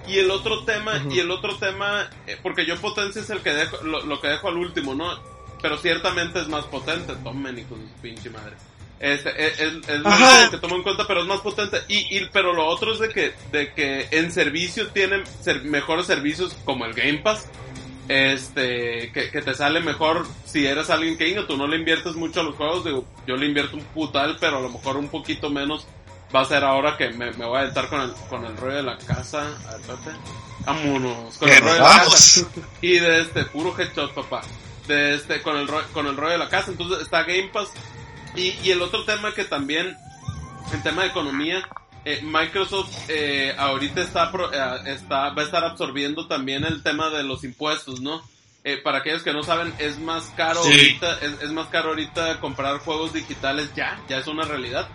Y el otro tema, y el otro tema, eh, porque yo potencia es el que dejo, lo, lo, que dejo al último, ¿no? Pero ciertamente es más potente, tomen y con su pinche madre. Este, es, es, es que tomo en cuenta, pero es más potente. Y, y, pero lo otro es de que, de que en servicio tienen mejores servicios como el Game Pass. Este, que, que te sale mejor si eres alguien que tú no le inviertes mucho a los juegos. Digo, yo le invierto un putal, pero a lo mejor un poquito menos va a ser ahora que me, me voy a estar con el, con el rollo de la casa. A ver, Vámonos, con el rollo de la casa. Y de este, puro headshot, papá. De este, con el, con el rollo de la casa. Entonces está Game Pass y, y el otro tema que también, el tema de economía, eh, Microsoft eh, ahorita está, eh, está, va a estar absorbiendo también el tema de los impuestos, ¿no? Eh, para aquellos que no saben, es más caro ahorita, es, es, más caro ahorita comprar juegos digitales ya, ya es una realidad.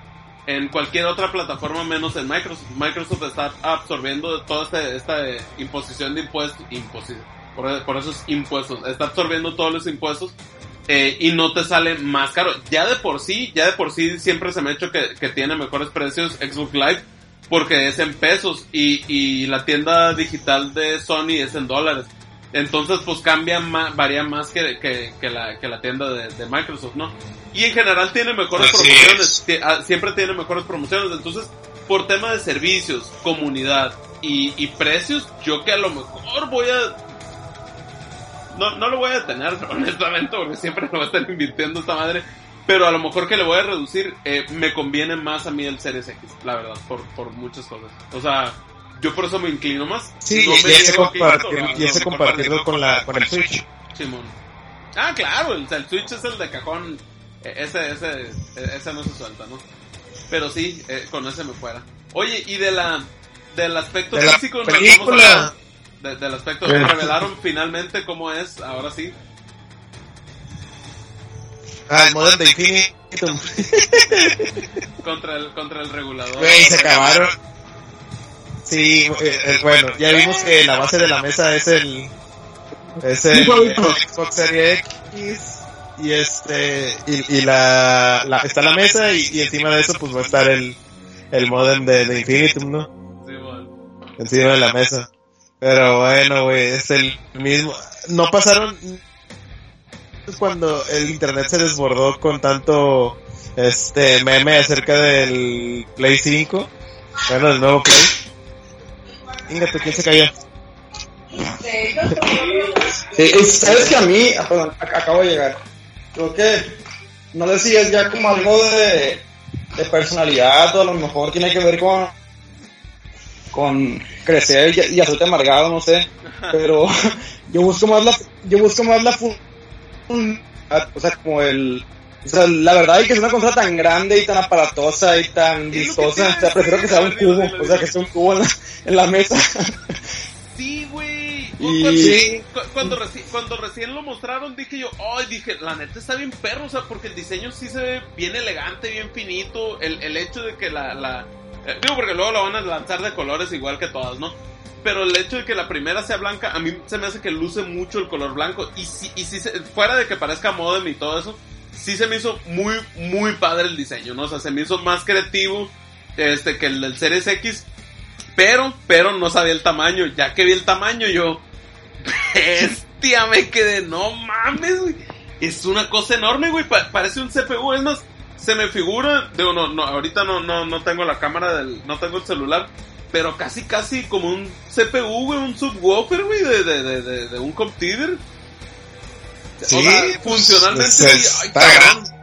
En cualquier otra plataforma menos en Microsoft. Microsoft está absorbiendo toda esta, esta imposición de impuestos, imposición, por, por esos impuestos, está absorbiendo todos los impuestos eh, y no te sale más caro. Ya de por sí, ya de por sí siempre se me ha hecho que, que tiene mejores precios Xbox Live porque es en pesos y, y la tienda digital de Sony es en dólares. Entonces pues cambia más, varía más que, que, que, la, que la tienda de, de, Microsoft, ¿no? Y en general tiene mejores promociones, ah, siempre tiene mejores promociones. Entonces, por tema de servicios, comunidad y, y precios, yo que a lo mejor voy a no, no lo voy a detener, <laughs> honestamente, porque siempre lo voy a estar invirtiendo esta madre. Pero a lo mejor que le voy a reducir, eh, me conviene más a mí el Series X, la verdad, por, por muchas cosas. O sea, Yo por eso me inclino más. Sí, No y, ese compartir, compartirlo con, la, con el Switch. Simón. Ah, claro, el, el Switch es el de cajón. E- Ese, ese, e- ese no se suelta, ¿no? Pero sí, eh, con ese me fuera. Oye, y de la, del aspecto De la físico, nos película. De- del aspecto, Bien. revelaron finalmente cómo es, ahora sí. Ah, el modem de Infinitum. <laughs> <laughs> Contra el, contra el regulador. Güey, se acabaron. Sí, eh, eh, bueno, ya vimos que la base de la mesa es el. Es el, el Xbox Series X. Y este. Y, y la, la. Está la mesa y, y encima de eso, pues va a estar el. El modem de, de Infinitum, ¿no? Simón. Encima de la mesa. Pero bueno, güey, es el mismo. No pasaron. Cuando el internet se desbordó con tanto. Este meme acerca del Play 5. Bueno, del nuevo Play. Fíjate, ¿quién se cayó? Sí, y sabes que a mí, ah, perdón, ac- acabo de llegar. Creo que, no sé si es ya como algo de, de personalidad o a lo mejor tiene que ver con, con crecer y, y hacerte amargado, no sé. Pero <laughs> yo busco más la, yo busco más la o sea, como el, o sea, la verdad es que es una consola tan grande y tan aparatosa y tan vistosa, o sea, prefiero que sea un cubo, o sea, que sea un cubo en la, en la mesa. <laughs> Sí, güey. Y- Cuando, Sí. cu- cuando, reci- cuando recién lo mostraron, dije yo, ay, dije, la neta está bien perro, o sea, porque el diseño sí se ve bien elegante, bien finito. El, el hecho de que la, la eh, digo, porque luego la van a lanzar de colores igual que todas, ¿no? Pero el hecho de que la primera sea blanca, a mí se me hace que luce mucho el color blanco. Y si, y si fuera de que parezca modem y todo eso, sí se me hizo muy, muy padre el diseño, ¿no? O sea, se me hizo más creativo este, que el del Series X. Pero, pero no sabía el tamaño. Ya que vi el tamaño, yo. <laughs> Bestia, me quedé. No mames, güey. Es una cosa enorme, güey. pa- parece un CPU. Es más, se me figura. Digo, no, no, ahorita no, no, no tengo la cámara del. No tengo el celular. Pero casi, casi como un CPU, güey. Un subwoofer, güey. De, de, de, de, de un computer. Sí, o sea, pues, funcionalmente. sí, ay, está cabrón.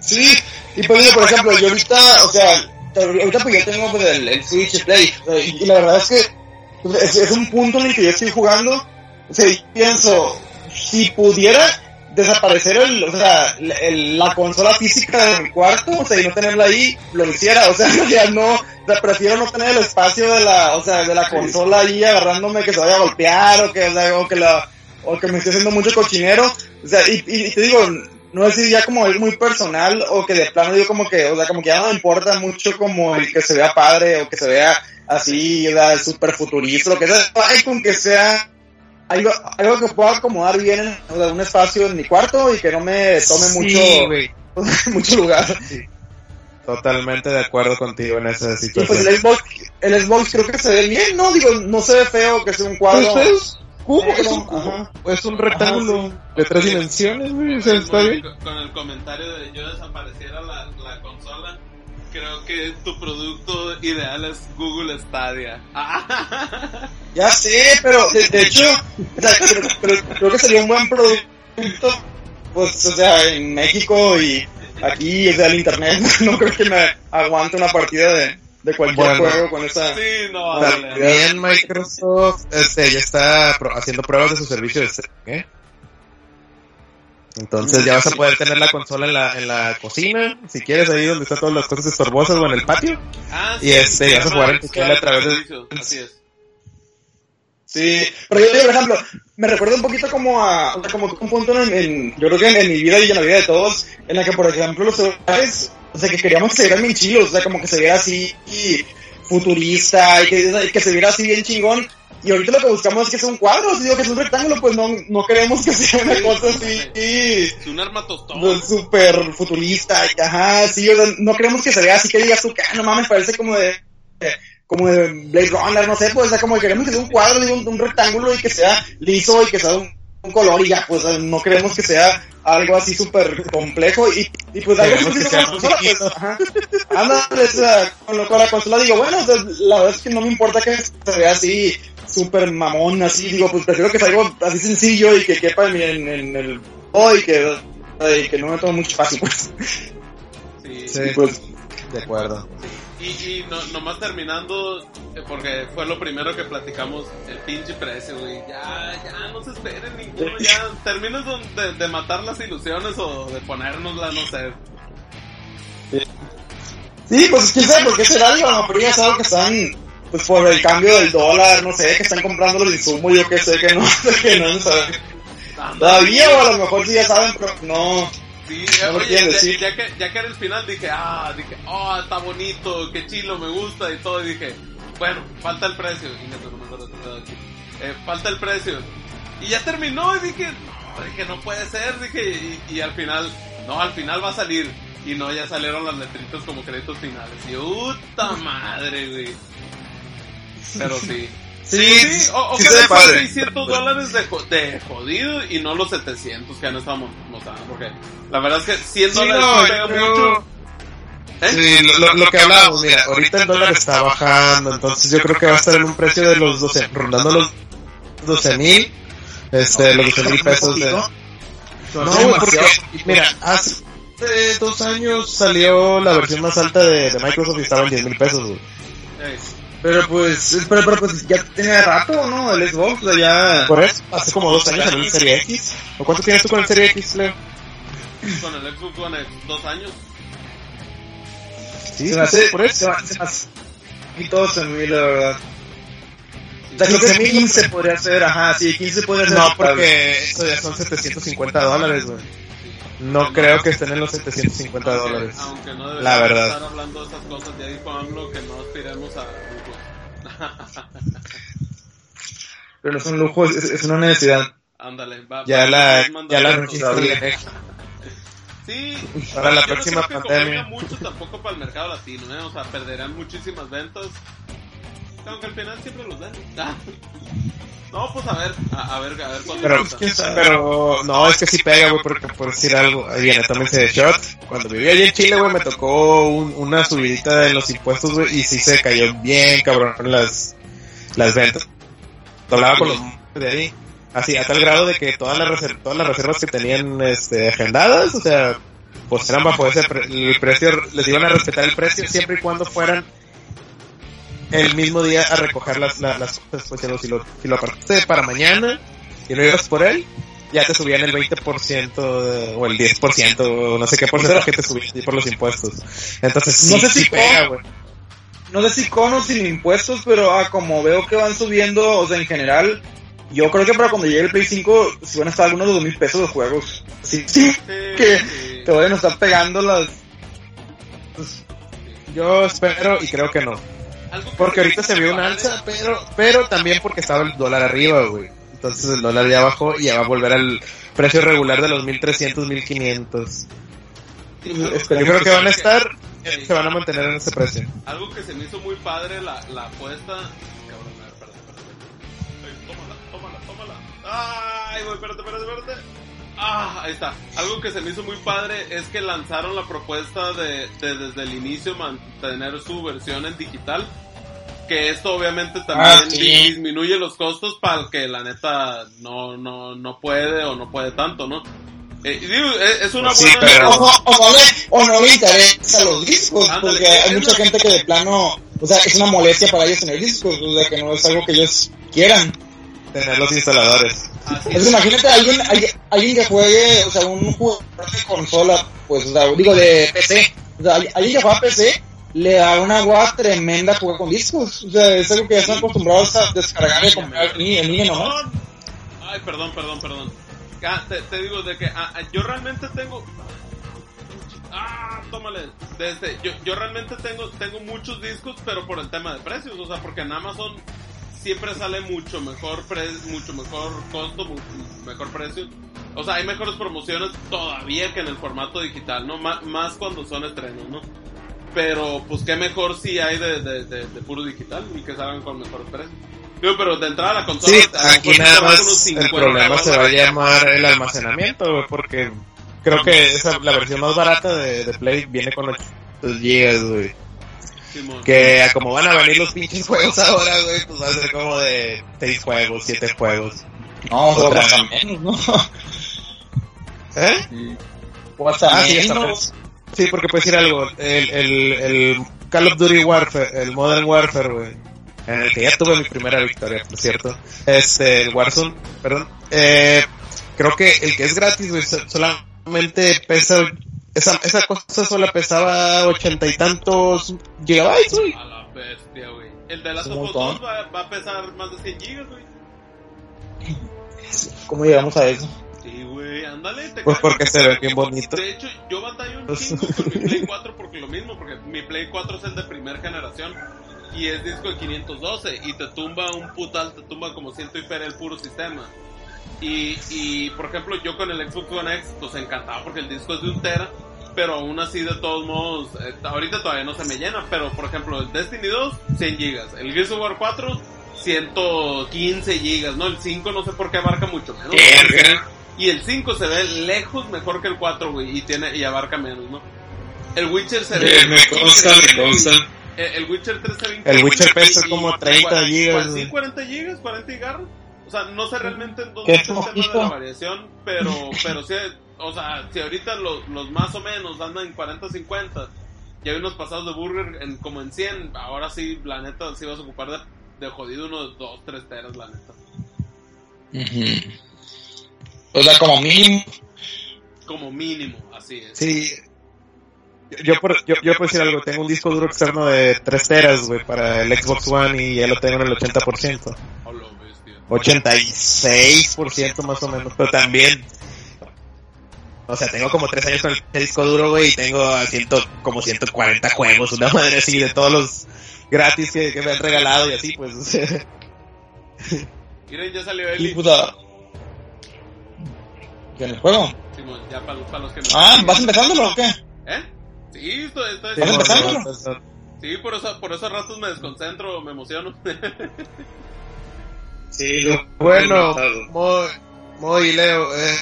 Sí, y por ejemplo, por ejemplo, yo ahorita, o sea, ahorita pues yo tengo pues, el, el Switch Play, y, y la verdad es que pues, es, es un punto en el que yo estoy jugando, o sea, pienso, si pudiera desaparecer el, o sea, la- consola física de mi cuarto, o sea, y no tenerla ahí, lo hiciera, o sea, <laughs> ya no, prefiero no tener el espacio de la, o sea, de la consola ahí agarrándome que se vaya a golpear, o que, o que la, o que me esté haciendo mucho cochinero, o sea, y, y te digo, no sé si ya como es muy personal o que de plano digo como que, o sea, como que ya no me importa mucho como el que se vea padre o que se vea así, o sea, súper futurista, lo que sea, ay, con que sea algo, algo que pueda acomodar bien en o sea, un espacio en mi cuarto y que no me tome Sí, mucho, <laughs> mucho lugar. Totalmente de acuerdo contigo en esa Y pues situación. el Xbox, el Xbox creo que se ve bien, ¿no? Digo, no se ve feo que sea un cuadro. Pues es cubo, es un Ajá. cubo. Es un rectángulo de tres dimensiones, güey. O sea, está bien. Con- Con el comentario de yo desapareciera la, la consola, creo que tu producto ideal es Google Stadia. Ah, Ya sé, pero de, de hecho, o sea, pero, pero creo que sería un buen producto, pues, o sea, en México y aquí, o sea, el internet, <laughs> no creo que me aguante una partida de, de cualquier Bueno. juego con esa... sí, no, vale. También Microsoft este, ya está pro- haciendo pruebas de su servicio de streaming, ¿eh? Entonces ya vas a poder tener la consola en la, en la cocina, si quieres, ahí donde están todas las cosas estorbosas o en el patio. Ah, Y este, vas a jugar en tu tele a través de- Así es. Sí, pero yo por ejemplo, me recuerda un poquito como a, o sea, como un punto en, en- yo creo que en, en mi vida y en la vida de todos, en la que, por ejemplo, los celulares, o sea, que queríamos que se vieran bien chilos, o sea, como que se viera así y futurista y que, se viera así bien chingón. Y ahorita lo que buscamos es que sea un cuadro, si digo que es un rectángulo, pues no, no queremos que sea una cosa así Es un arma tostón. pues, súper futurista, ajá, sí, o sea, no queremos que se vea así que digas tú ah, no mames, parece como de, como de Blade Runner, no sé, pues, o sea, como que queremos que sea un cuadro, digo, un, un rectángulo y que sea liso y que sea un, un color y ya, pues, sea, no queremos que sea algo así súper complejo y, y pues algo que con la consola, pues, ajá, ándale, con, lo- con la consola digo, bueno, sea, la verdad es que no me importa que se vea así, súper mamón, así, digo, pues prefiero que sea algo así sencillo y que quepa en, mi- en, en el, oh, y que, y que no me tome mucho espacio, pues. Sí. Sí, Y pues, pues, de acuerdo. Y, no, nomás terminando, eh, porque fue lo primero que platicamos, el pinche precio, güey. Ya, ya, no se esperen ninguno, ya. <laughs> Termines de, de matar las ilusiones o de ponérnoslas, no sé. Sí, pues quién sabe por qué será, digo, no, pero ya saben que están, pues por el cambio del dólar, no sé, que están comprando los insumos, yo que sé, que no, <laughs> que no saben. Todavía, o a lo mejor sí ya saben, pero no. Sí, <laughs> No oye, quieren ya, que, ya que era el final dije, ah, dije, oh, está bonito, qué chilo, me gusta y todo, y dije, bueno, falta el precio. Y me estaba aquí. Eh, falta el precio. Y ya terminó y dije, no, dije, no puede ser, dije, y, y al final, no, al final va a salir. Y no, ya salieron las letritas como créditos finales. Y puta madre, güey. Pero sí. Sí, Sí, o, sí ojalá se padre. 600 dólares de, de jodido y no los 700 que han estado mo- mostrando. Porque la verdad es que 100 Sí, dólares no, sí pega yo- mucho. ¿Eh? Sí, lo, lo- lo que hablábamos, mira, ahorita el dólar está bajando, entonces yo creo que va a estar en un precio de los 12, rondando los 12 mil, este, los 12 mil pesos de... No, porque, mira, hace dos años salió la versión más alta de, de Microsoft y estaba en 10 mil pesos, güey. Pero pues, pero, pero pues ya tiene rato, ¿no? El Xbox, o sea, ya... Por eso, hace como dos años salió el Serie X. ¿O cuánto tienes tú con el Serie X, Leo? con el Xbox One X, dos años. Sí, Se me hace, por eso. se me hace- y todo se me la verdad. O sea, creo que 15 podría ser, ajá, sí, 15 podría ser. No, porque eso ya son 750 dólares, güey. No creo que estén en los 750 Aunque- dólares. Aunque no La deberíamos verdad. estar hablando de esas cosas, ya dijo AMLO que no aspiremos a Pero no es un lujo, es, es una necesidad. Ándale, va. Ya va, la, ya la registré. Sí, Para la yo no próxima creo que pandemia. mucho tampoco para el mercado latino, ¿eh? O sea, perderán muchísimas ventas. Aunque al final siempre los dan. <laughs> Ah. No, pues a ver, a, a ver, a ver cuándo Pero, pero, no, es que sí pega, güey, porque por decir algo, ahí viene, tómense de shot. Cuando viví allí en Chile, güey, me tocó un- una subidita de los impuestos, güey, y sí se cayó bien, cabrón, las, las ventas. Hablaba con los de ahí. Así, a tal grado de que todas las, todas las reservas que tenían, este, agendadas, o sea, pues eran bajo ese pre- el precio, les iban a respetar el precio siempre y cuando fueran el mismo día a recoger las, la- las cosas, pues, si lo, si lo, si lo apartaste para mañana y lo ibas por él, ya te subían el 20% de- o el 10% o no sé qué porcentaje te subían por los impuestos. Entonces, sí, No sé si sí pega, güey. No sé si con o sin impuestos, pero ah, como veo que van subiendo, o sea, en general, yo creo que para cuando llegue el Play 5, si van a estar algunos de dos mil pesos de juegos. Sí, sí, que te vayan a estar pegando las... Yo espero y creo que no. Porque ahorita se vio un alza, pero, pero también porque estaba el dólar arriba, güey. Entonces el dólar ya bajó y ya va a volver al precio regular de los 1300, 1500. Yo creo que van a estar, se van a mantener en ese precio. Algo que se me hizo muy padre la, la apuesta. Cabrón, a ver, espérate, espérate. Tómala, tómala, tómala. Ay, güey, espérate, espérate, espérate. Ah, ahí está. Algo que se me hizo muy padre es que lanzaron la propuesta de, de desde el inicio mantener su versión en digital. Que esto obviamente también Ah, sí. disminuye los costos para el que la neta no, no, no puede o no puede tanto, ¿no? Eh, digo, es, es una Sí, buena... pero- O, no- o no le, o no le interesa los discos, Ándale, porque hay mucha gente que de plano, o sea, es una molestia para ellos tener discos, o sea, que no es algo que ellos quieran. Tener los instaladores. Es que imagínate a alguien, alguien, alguien que juegue, o sea, un jugador de consola, pues, o sea, digo, de PC. O sea, alguien que juega PC le da una guada tremenda jugar con discos. O sea, es algo que ya están acostumbrados a descargar y comprar en línea- nomás. Ay, perdón, perdón, perdón. Ah, te, te digo de que ah, ah, yo realmente tengo. Ah, tómale. Desde, yo, yo realmente tengo, tengo muchos discos, pero por el tema de precios. O sea, porque en Amazon siempre sale mucho mejor pre mucho mejor costo, mucho mejor precio. O sea, hay mejores promociones todavía que en el formato digital, ¿no? Má- más cuando son estrenos, ¿no? Pero, pues, qué mejor si hay de, de, de, de puro digital y que salgan con mejores precios. Digo, pero de entrada a la consola... Sí, aquí mejor nada más el 50 problema se va a llamar el almacenamiento, porque creo que esa, la versión más barata de, de Play viene con 800 gigas, güey. Que a como van a venir los pinches juegos ahora, güey, pues va a ser como de 6 juegos, 7 juegos. No, o Otra. <laughs> sea, hasta menos, ¿no? ¿Eh? O hasta Ah, sí, menos. Sí, porque puedes decir algo, el, el, el Call of Duty Warfare, el Modern Warfare, güey. En el que ya tuve mi primera victoria, por cierto. Este, el Warzone, perdón. Eh, creo que el que es gratis, güey, solamente pesa, esa, esa cosa solo pesaba ochenta y tantos gigabytes, güey. A la bestia, güey. El de Last of Us 2 va, va a pesar más de 100 gigas, güey. <laughs> ¿Cómo llegamos a eso? Sí, güey, ándale. Te Pues porque se ve bien bonito. De hecho, yo batallo un <laughs> chingo con mi Play 4 porque lo mismo, porque mi Play 4 es el de primera generación y es disco de 512 y te tumba un putal, te tumba como ciento y el puro sistema. Y, y, por ejemplo, yo con el Xbox One X, pues encantado porque el disco es de un tera, pero aún así, de todos modos, eh, ahorita todavía no se me llena, pero por ejemplo, el Destiny 2, 100 gigas, el Gears of War 4, 115 gigas, ¿no? El 5 no sé por qué abarca mucho menos. Y el 5 se ve lejos mejor que el 4, güey, y tiene y abarca menos, ¿no? El Witcher se ve Eh, me consta, me consta. Eh, El Witcher 3 se ve El Witcher pesa como y- 30 cua- gigas, Sí, güey. 40 gigas, 40 y garras. O sea, no sé realmente en dónde ¿Qué está el tema de la variación, pero, <laughs> pero sí, o sea, si ahorita los, los más o menos andan en 40, 50, y hay unos pasados de burger en, como en 100, ahora sí, la neta, sí vas a ocupar de, de jodido unos 2, 3 teras, la neta. O sea, como mínimo. Como mínimo, así es. Sí. Yo, yo por, yo, yo por decir algo, tengo un disco duro externo de 3 teras, güey, para el Xbox One y ya lo tengo en el 80%. A lo bestia. 86% más o menos, pero también... O sea, tengo como 3 años con el disco duro, güey, y tengo a ciento, como 140 juegos, una madre así, de todos los gratis que, que me han regalado y así, pues... o sea, Miren, ya salió Eli. puta. ¿Qué en el juego? Simón, ya para, para los que no. Ah, ¿vas empezándolo o qué? ¿Eh? Sí, estoy, estoy, ¿Vas empezando? empezando? Sí, por eso, por esos ratos me desconcentro, me emociono. <laughs> Sí, lo Bueno. Moy, y Leo, eh,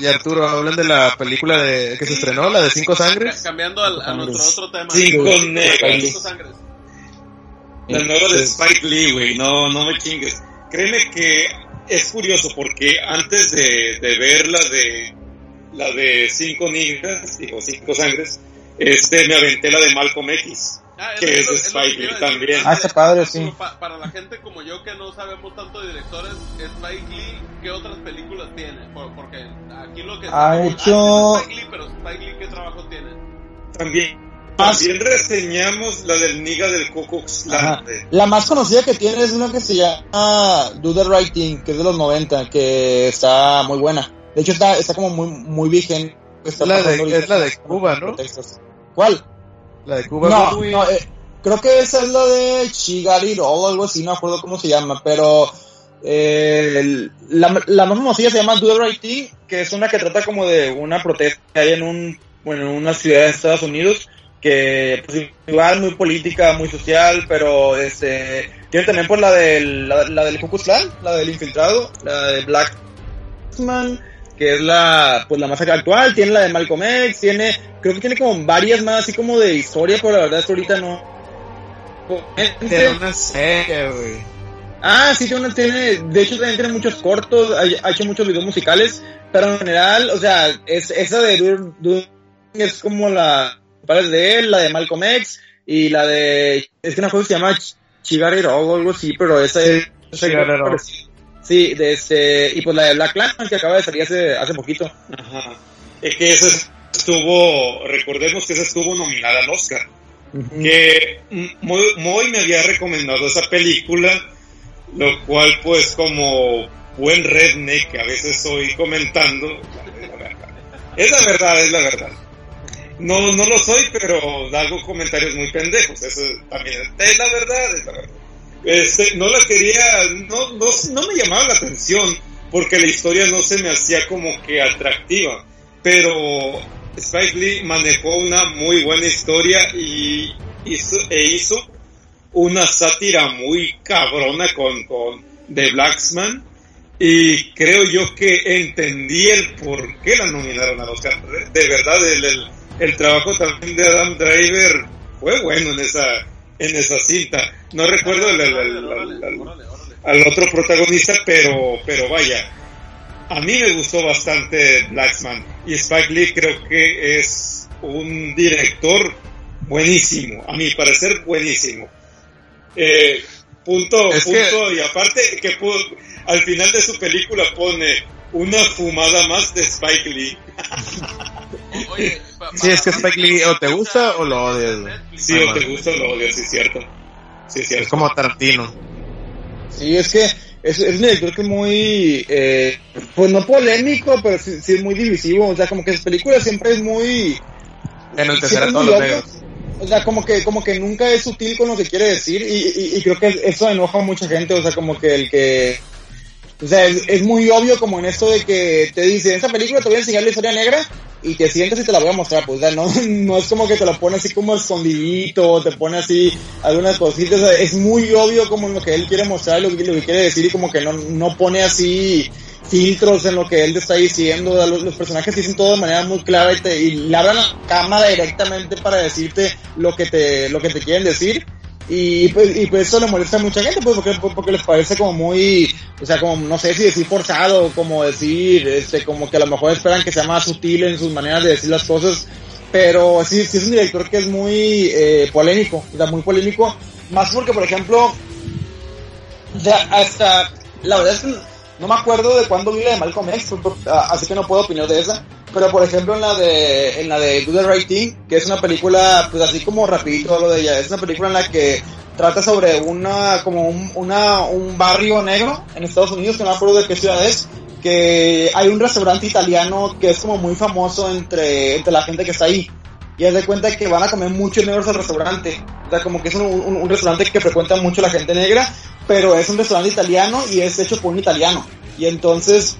y Arturo, hablan de la película de que se estrenó, la de Cinco Sangres. Cambiando al, a nuestro otro tema. Cinco negras. Cinco sangres. La nueva de Spike Lee, güey, no, no me chingues. Créeme que es curioso porque antes de, de ver la de la de cinco niggas, digo cinco sangres, este me aventé la de Malcolm X. Ah, Que es que Spike Lee también. Ah, está padre, sí. Pa- para la gente como yo que no sabemos tanto de directores, Spike Lee, ¿qué otras películas tiene? Por- porque aquí lo que... Ha ah, hecho- es Spike Lee, pero Spike Lee, ¿qué trabajo tiene? También, también reseñamos la del niga del de- La más conocida que tiene es una que se llama Do the Right Thing, que es de los 90, que está muy buena. De hecho, está, está como muy, muy vigente. Está Es la de- es la de Cuba, ¿no? ¿Cuál? La de Cuba No, eh, creo que esa es la de Chigariro o algo así, no me acuerdo cómo se llama, pero eh, el- la, la más famosilla se llama Do the Right Thing, que es una que trata como de una protesta que hay en un, bueno, en una ciudad de Estados Unidos, que pues igual muy política, muy social, pero este, tiene también por la del, la, la del Ku Klux Klan, la del infiltrado, la de Black Man, que es la, pues la más actual, tiene la de Malcolm X, tiene, creo que tiene como varias más así como de historia, pero la verdad es que ahorita no. Era una serie, güey. Ah, sí, tiene, tiene, de hecho también tiene muchos cortos, ha, hecho muchos videos musicales, pero en general, o sea, es, esa de Dur- Dur- es como la, de él, la de Malcolm X, y la de, es que una cosa se llama Ch- Chigarero o algo así, pero esa es, Chigarero. Sí, de este, y pues la de Black que acaba de salir hace, hace poquito. Ajá. Es que esa estuvo, recordemos que esa estuvo nominada al Oscar. que Moy, Moy me había recomendado esa película, lo cual pues como buen redneck que a veces estoy comentando, es la verdad. Es la verdad, es la verdad. No, no lo soy, pero hago comentarios muy pendejos, eso también es la verdad, es la verdad. Este, no la quería, no, no, no me llamaba la atención, porque la historia no se me hacía como que atractiva, pero Spike Lee manejó una muy buena historia y hizo, e hizo una sátira muy cabrona con, con The Blacksman y creo yo que entendí el por qué la nominaron al Oscar. De verdad, el, el trabajo también de Adam Driver fue bueno en esa en esa cinta. No recuerdo el, el- el- al otro protagonista, pero, pero vaya, a mí me gustó bastante Blacksman y Spike Lee creo que es un director buenísimo, a mi parecer buenísimo. Eh, punto, punto, y aparte que al final de su película pone una fumada más de Spike Lee. <laughs> sí, es que Spike Lee o te gusta o lo odias. Sí, o te gusta o lo odias, sí es cierto. Sí, es cierto. Es como Tarantino. Sí, es que es, es un director que muy, eh, pues no polémico, pero sí, es muy divisivo. O sea, como que sus películas siempre es muy... En el tercer todos los negros. O sea, como que, como que nunca es sutil con lo que quiere decir y, y, creo que eso enoja a mucha gente. O sea, como que el que... O sea, es, es muy obvio como en esto de que te dice, en esta película te voy a enseñar la historia negra y te sientes y te la voy a mostrar, pues, o no, no es como que te lo pone así como escondidito, te pone así algunas cositas, es muy obvio como lo que él quiere mostrar, lo lo que quiere decir y como que no, no pone así filtros en lo que él te está diciendo, los, los personajes dicen todo de manera muy clara y, te, y le hablan la cámara directamente para decirte lo que te, lo que te quieren decir y pues, y pues eso le molesta a mucha gente, pues porque, porque les parece como muy, o sea, como no sé si decir forzado, como decir, este, como que a lo mejor esperan que sea más sutil en sus maneras de decir las cosas, pero sí, sí es un director que es muy eh, polémico, o sea, muy polémico, más porque, por ejemplo, ya hasta, la verdad es que no me acuerdo de cuándo vi la de Malcolm X, así que no puedo opinar de esa. Pero por ejemplo en la de en la de Do the que es una película pues así como rapidito lo de ella, es una película en la que trata sobre una como un, una, un barrio negro en Estados Unidos, que no me acuerdo de qué ciudad es, que hay un restaurante italiano que es como muy famoso entre, entre la gente que está ahí. Y haz de cuenta que van a comer muchos negros al restaurante. O sea, como que es un, un restaurante que frecuenta mucho la gente negra pero es un restaurante italiano y es hecho por un italiano. Y entonces,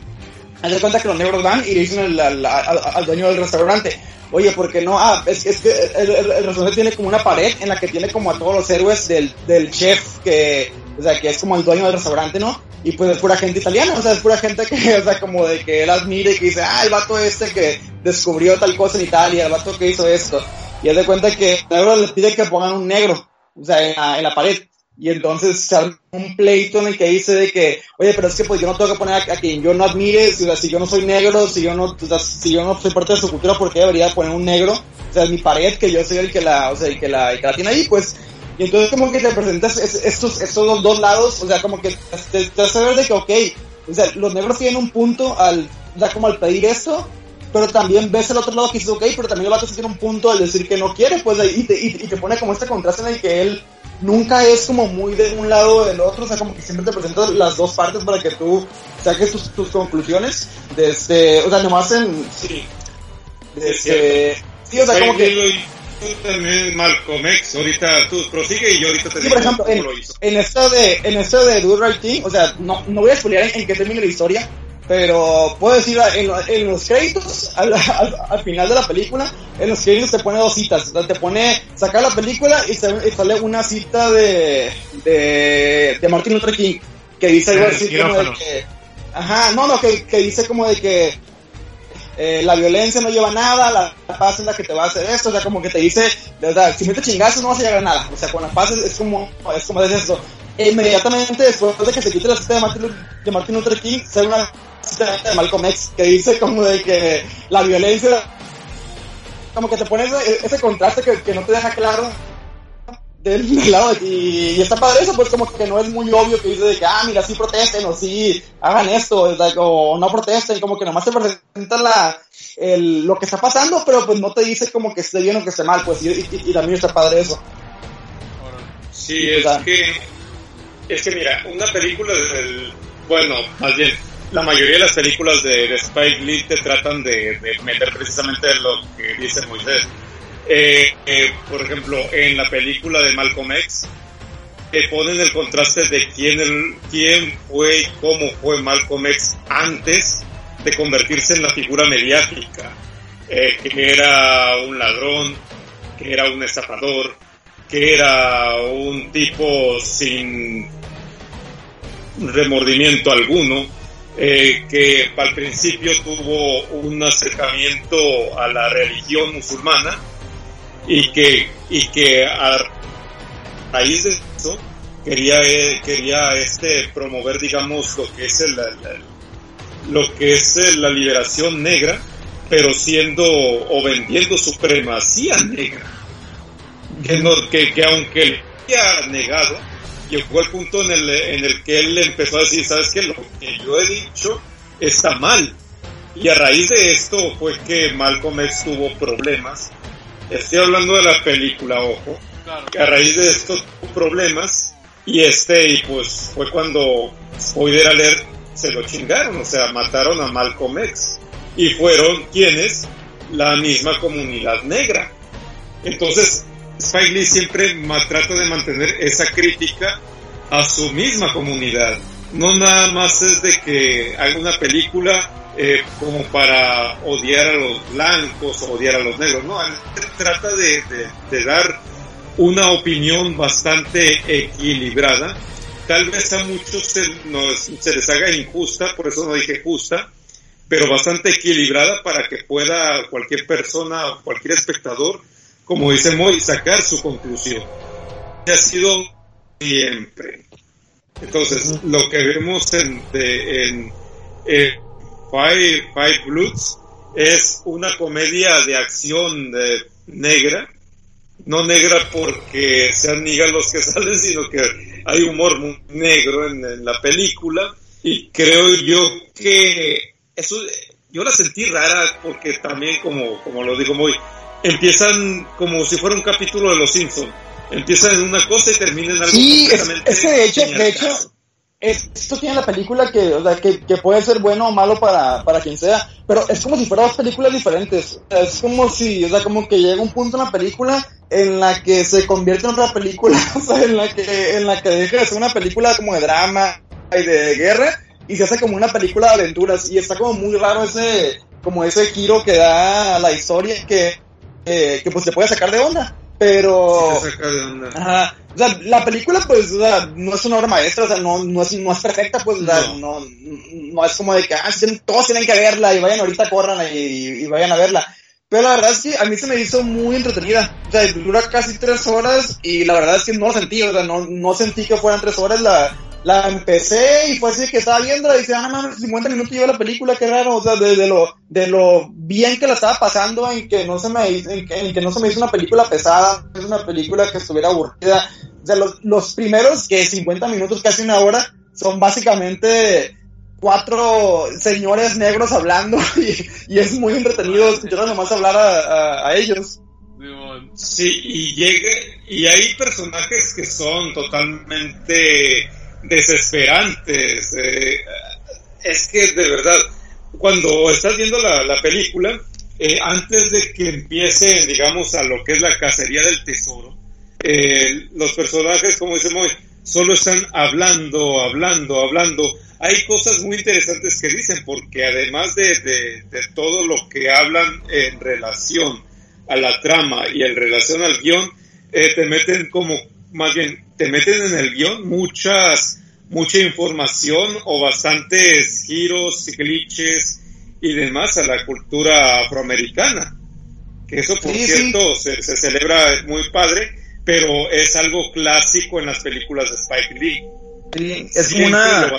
haz de cuenta que los negros van y le dicen al, dueño del restaurante, oye, ¿por qué no? Ah, es, es que el, restaurante tiene como una pared en la que tiene como a todos los héroes del, del chef que, o sea, que es como el dueño del restaurante, ¿no? Y pues es pura gente italiana, o sea, es pura gente que, <laughs> o sea, como de que él admire y que dice, ah, el vato este que descubrió tal cosa en Italia, el vato que hizo esto. Y haz de cuenta que el negro les pide que pongan un negro, o sea, en la pared. Y entonces se arma un pleito en el que dice de que, oye, pero es que pues yo no tengo que poner a, quien yo no admire, si, si yo no soy negro, si yo no, si yo no soy parte de su cultura, ¿por qué debería poner un negro? O sea, mi pared, que yo soy el que la, o sea, el que la, el que la tiene ahí, pues, y entonces como que te presentas estos, estos dos lados, o sea, como que te, te hace ver de que, ok, o sea, los negros tienen un punto al, o sea, como al pedir esto, pero también ves el otro lado que dice, ok, pero también el vato tiene un punto al decir que no quiere, pues, y te, y, y te pone como este contraste en el que él nunca es como muy de un lado o del otro, o sea, como que siempre te presento las dos partes para que tú saques tus, tus conclusiones. Desde, o sea, nomás en. Sí. Desde, sí, o sea, como que. también Malcolm X, ahorita tú prosigue y yo ahorita te sí, por ejemplo, en, en, esto de, en esto de Do Right Thing, o sea, no, no voy a explicar en, en qué termina la historia, pero puedo decir, en, en los créditos, al, al, final de la película, en los créditos te pone dos citas. Te pone sacar la película y, sale una cita de, de, de Martin Luther King, que dice algo así como de que... Ajá, no, no, que, que dice como de que eh, la violencia no lleva a nada, la paz es la que te va a hacer esto, o sea, como que te dice, de verdad, si me te chingas no vas a llegar a nada, o sea, con la paz es, como, es como de eso. E inmediatamente después de que se quite la cita de Martin, de Martin Luther King, sale una de Malcolm X que dice como de que la violencia como que te pone ese, contraste que, no te deja claro de, y, y, está padre eso pues como que no es muy obvio que dice de que ah mira sí protesten o sí hagan esto o no protesten como que nomás te presenta la el, lo que está pasando pero pues no te dice como que esté bien o que esté mal pues y, y, también está padre eso. Sí es que es que mira una película del bueno más bien la mayoría de las películas de, Spike Lee te tratan de, meter precisamente lo que dice Moisés. Eh, eh, por ejemplo, en la película de Malcolm X, te ponen el contraste de quién, el, quién fue y cómo fue Malcolm X antes de convertirse en la figura mediática, eh, que era un ladrón, que era un estafador, que era un tipo sin remordimiento alguno, eh, que al principio tuvo un acercamiento a la religión musulmana y que, y que a raíz de eso quería, eh, quería este, promover, digamos, lo que es el, lo que es la liberación negra, pero siendo o vendiendo supremacía negra. que, no, que, que aunque había negado, llegó al punto en el, en el que él empezó a decir, ¿sabes qué? Lo que yo he dicho está mal. Y a raíz de esto fue que Malcolm X tuvo problemas. Estoy hablando de la película, ojo. Que a raíz de esto tuvo problemas. Y este, y pues fue cuando Spoiler Alert se lo chingaron, o sea, mataron a Malcolm X. Y fueron quienes, la misma comunidad negra. Entonces, Spike Lee siempre trata de mantener esa crítica a su misma comunidad. No nada más es de que haga una película eh, como para odiar a los blancos o odiar a los negros, no, trata de, dar una opinión bastante equilibrada. Tal vez a muchos se, se les haga injusta, por eso no dije justa, pero bastante equilibrada para que pueda cualquier persona o cualquier espectador como dice Moy, sacar su conclusión. Ha sido siempre. Entonces, lo que vemos en, en, Five, Five Bloods es una comedia de acción de, negra. No negra porque sean niggas los que <laughs> salen, sino que hay humor muy negro en, la película. Y creo yo que eso, yo la sentí rara porque también, como, como lo digo muy, empiezan como si fuera un capítulo de Los Simpsons. Empiezan en una cosa y terminan en algo Sí, es, es, que de hecho, de hecho esto tiene la película que, o sea, que, que, puede ser bueno o malo para, para quien sea, pero es como si fueran dos películas diferentes. Es como si, o sea, como que llega un punto en la película en la que se convierte en otra película, <laughs> o sea, en la que, en la que deja de ser una película como de drama y de guerra y se hace como una película de aventuras y está como muy raro ese, como ese giro que da la historia que eh, que pues se puede sacar de onda. Pero. Ajá. O sea, la película, pues, o sea, no es una obra maestra, o sea, no, no, es, no es perfecta, pues, no. no, es como de que, ah, todos tienen que verla y vayan ahorita, corran y, y, vayan a verla. Pero la verdad es que a mí se me hizo muy entretenida. O sea, dura casi tres horas y la verdad es que no lo sentí, o sea, no, no sentí que fueran tres horas. La, la empecé y fue así que estaba viendo y decía, ah, no mames, 50 minutos lleva la película, qué raro, o sea, de, lo, de lo bien que la estaba pasando en que no se me, en que, no se me hizo una película pesada, es una película que estuviera aburrida. O sea, los, los primeros que 50 minutos, casi una hora, son básicamente cuatro señores negros hablando <laughs> y, es muy entretenido escuchar nomás hablar a, a ellos. Sí, y llegue, y hay personajes que son totalmente desesperantes. Eh, es que de verdad, cuando estás viendo la, película, eh, antes de que empiece, digamos, a lo que es la cacería del tesoro, eh, los personajes, como decimos, solo están hablando, hablando, hablando. Hay cosas muy interesantes que dicen, porque además de, de, de todo lo que hablan en relación a la trama y en relación al guion, te meten como más bien, te meten en el guion muchas, mucha información o bastantes giros, glitches y demás a la cultura afroamericana. Que eso, por cierto, Se, celebra muy padre, pero es algo clásico en las películas de Spike Lee. Sí, es como, una,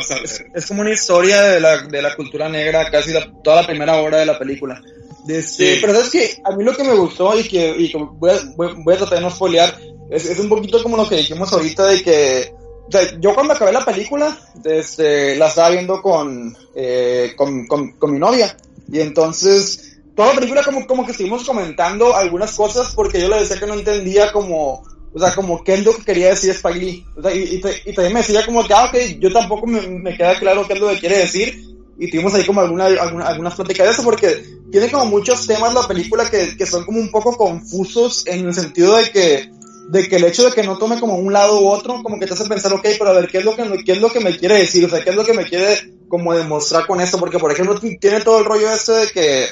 es, como una historia de la, de la cultura negra casi toda la primera hora de la película. Este, Pero sabes que a mí lo que me gustó y que, y voy, a, voy, a tratar de no spoilear es, es, un poquito como lo que dijimos ahorita de que, o sea, yo cuando acabé la película, este, la estaba viendo con, eh, con, con, con, mi novia. Y entonces, toda la película como, como que estuvimos comentando algunas cosas porque yo le decía que no entendía como, o sea, como qué es lo que quería decir Spike Lee. O sea, y, y, y, también me decía como que, ah, ok, yo tampoco me, me queda claro qué es lo que quiere decir. Y tuvimos ahí como alguna, alguna, algunas pláticas de eso porque tiene como muchos temas la película que, que son como un poco confusos en el sentido de que, de que el hecho de que no tome como un lado u otro, como que te hace pensar, ok, pero a ver, ¿qué es lo que, qué es lo que me quiere decir? O sea, ¿qué es lo que me quiere como demostrar con esto? Porque, por ejemplo, tiene todo el rollo este de que,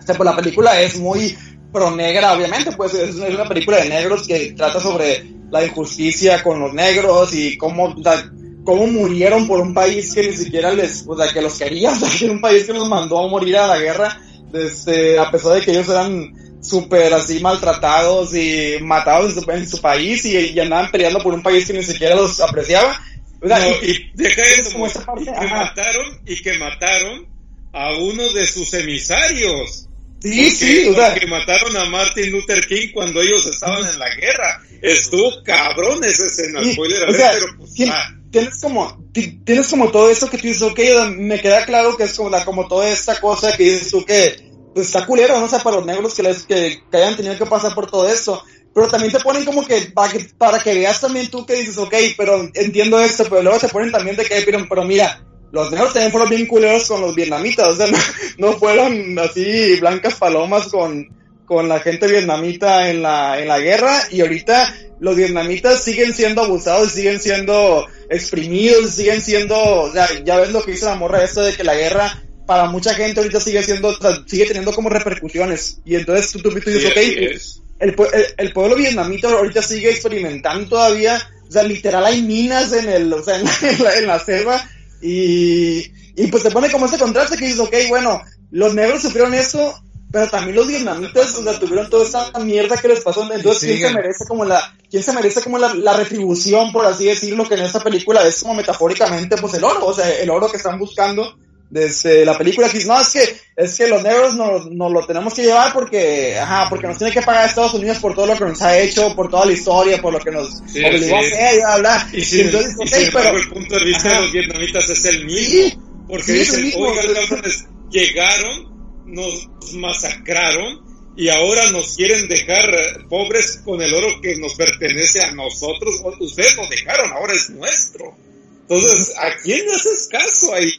o sea, pues la película es muy pro negra, obviamente, pues es una película de negros que trata sobre la injusticia con los negros y cómo, o cómo murieron por un país que ni siquiera les, o sea, que los quería, <laughs> o sea, que era un país que los mandó a morir a la guerra, desde, a pesar de que ellos eran súper así maltratados y matados en su, país y, andaban peleando por un país que ni siquiera los apreciaba. y, deja eso, como esa parte, y que mataron y que mataron a uno de sus emisarios. Sí, sí, o sea. que mataron a Martin Luther King cuando ellos estaban en la guerra. Estuvo cabrón esa escena, spoiler o alert, sea, pero pues, ah, tienes como ti- tienes como todo eso que tú dices, ok, me queda claro que es como la como toda esta cosa que dices tú que pues está culero, ¿no? O para los negros que, les, que, que hayan tenido que pasar por todo esto. Pero también te ponen como que para, que veas también tú que dices, ok, pero entiendo esto, pero luego te ponen también de que, pero, pero mira, los negros también fueron bien culeros con los vietnamitas, o sea, <laughs> no, fueron así blancas palomas con, con la gente vietnamita en la, en la guerra y ahorita los vietnamitas siguen siendo abusados, siguen siendo exprimidos, siguen siendo, o sea, ya ves lo que dice la morra esto de que la guerra para mucha gente ahorita sigue siendo, sigue teniendo como repercusiones y entonces tú, tú, tú dices, sí, ok, es. el, el, el pueblo vietnamita ahorita sigue experimentando todavía, o sea, literal hay minas en el, o sea, en la, <laughs> en la, en la selva y, y pues te pone como ese contraste que dices, ok, bueno, los negros sufrieron eso, pero también los vietnamitas, o sea, tuvieron toda esta mierda que les pasó, entonces quién se merece como la, quién se merece como la, la retribución, por así decirlo, que en esta película es como metafóricamente pues el oro, o sea, el oro que están buscando desde la película que no, es que, es que los negros nos, nos lo tenemos que llevar porque, ajá, porque nos tiene que pagar Estados Unidos por todo lo que nos ha hecho, por toda la historia, por lo que nos Sí, obligó sí. a hacer, y bla, bla. Y entonces, y ok, sin embargo, pero, el punto de vista Ajá. de los vietnamitas es el mismo. Sí, porque sí, es el dicen, mismo. oigan, cabrones, llegaron, nos masacraron y ahora nos quieren dejar pobres con el oro que nos pertenece a nosotros. Ustedes nos dejaron, ahora es nuestro. Entonces, ¿a quién le haces caso ahí?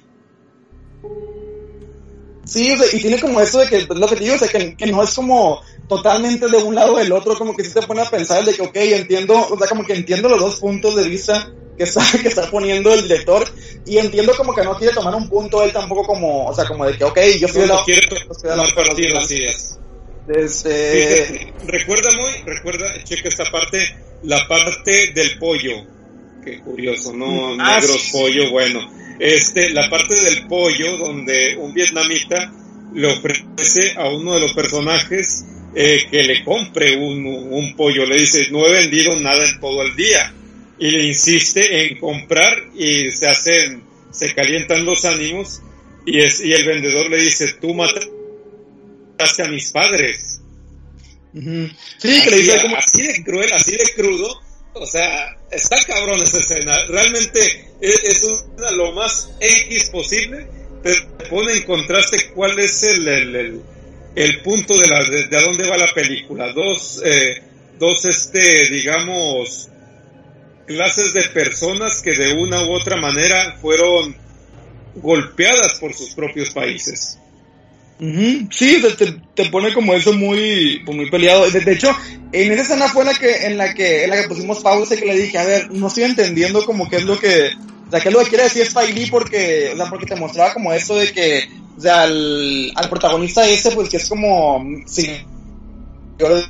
Sí, y tiene como eso de que, lo que te digo, que no es como totalmente de un lado o del otro, como que sí te pone a pensar de que, ok, entiendo, o sea, como que entiendo los dos puntos de vista que está, <laughs> que está poniendo el director, y entiendo como que no quiere tomar un punto él tampoco como, o sea, como de que, ok, yo No, soy de la... no tomar partido, así es. Este, Fíjate, recuerda muy, recuerda, checa esta parte, la parte del pollo. Qué curioso, ¿no? Ah, Negros, sí. pollo, bueno. Este, la parte del pollo donde un vietnamita le ofrece a uno de los personajes eh, que le compre un, un pollo. Le dice, no he vendido nada en todo el día. Y le insiste en comprar y se hacen, se calientan los ánimos y, es, y el vendedor le dice, tú mataste a mis padres. sí, que le Así, dice como, así de cruel, así de crudo. O sea, está cabrón esa escena. Realmente es, es una, lo más X posible, pero te pone en contraste cuál es el, el, el, el punto de, la, de, a dónde va la película. Dos, eh, dos este, digamos, clases de personas que de una u otra manera fueron golpeadas por sus propios países. Sí, te, te, pone como eso muy, pues, muy peleado. De, hecho, en esa escena fue la que, en la que, en la que pusimos pausa y que le dije, a ver, no estoy entendiendo como qué es lo que, o sea, qué es lo que quiere decir Spike Lee porque, o porque te mostraba como esto de que, o sea, al, al protagonista ese, pues que es como, sí,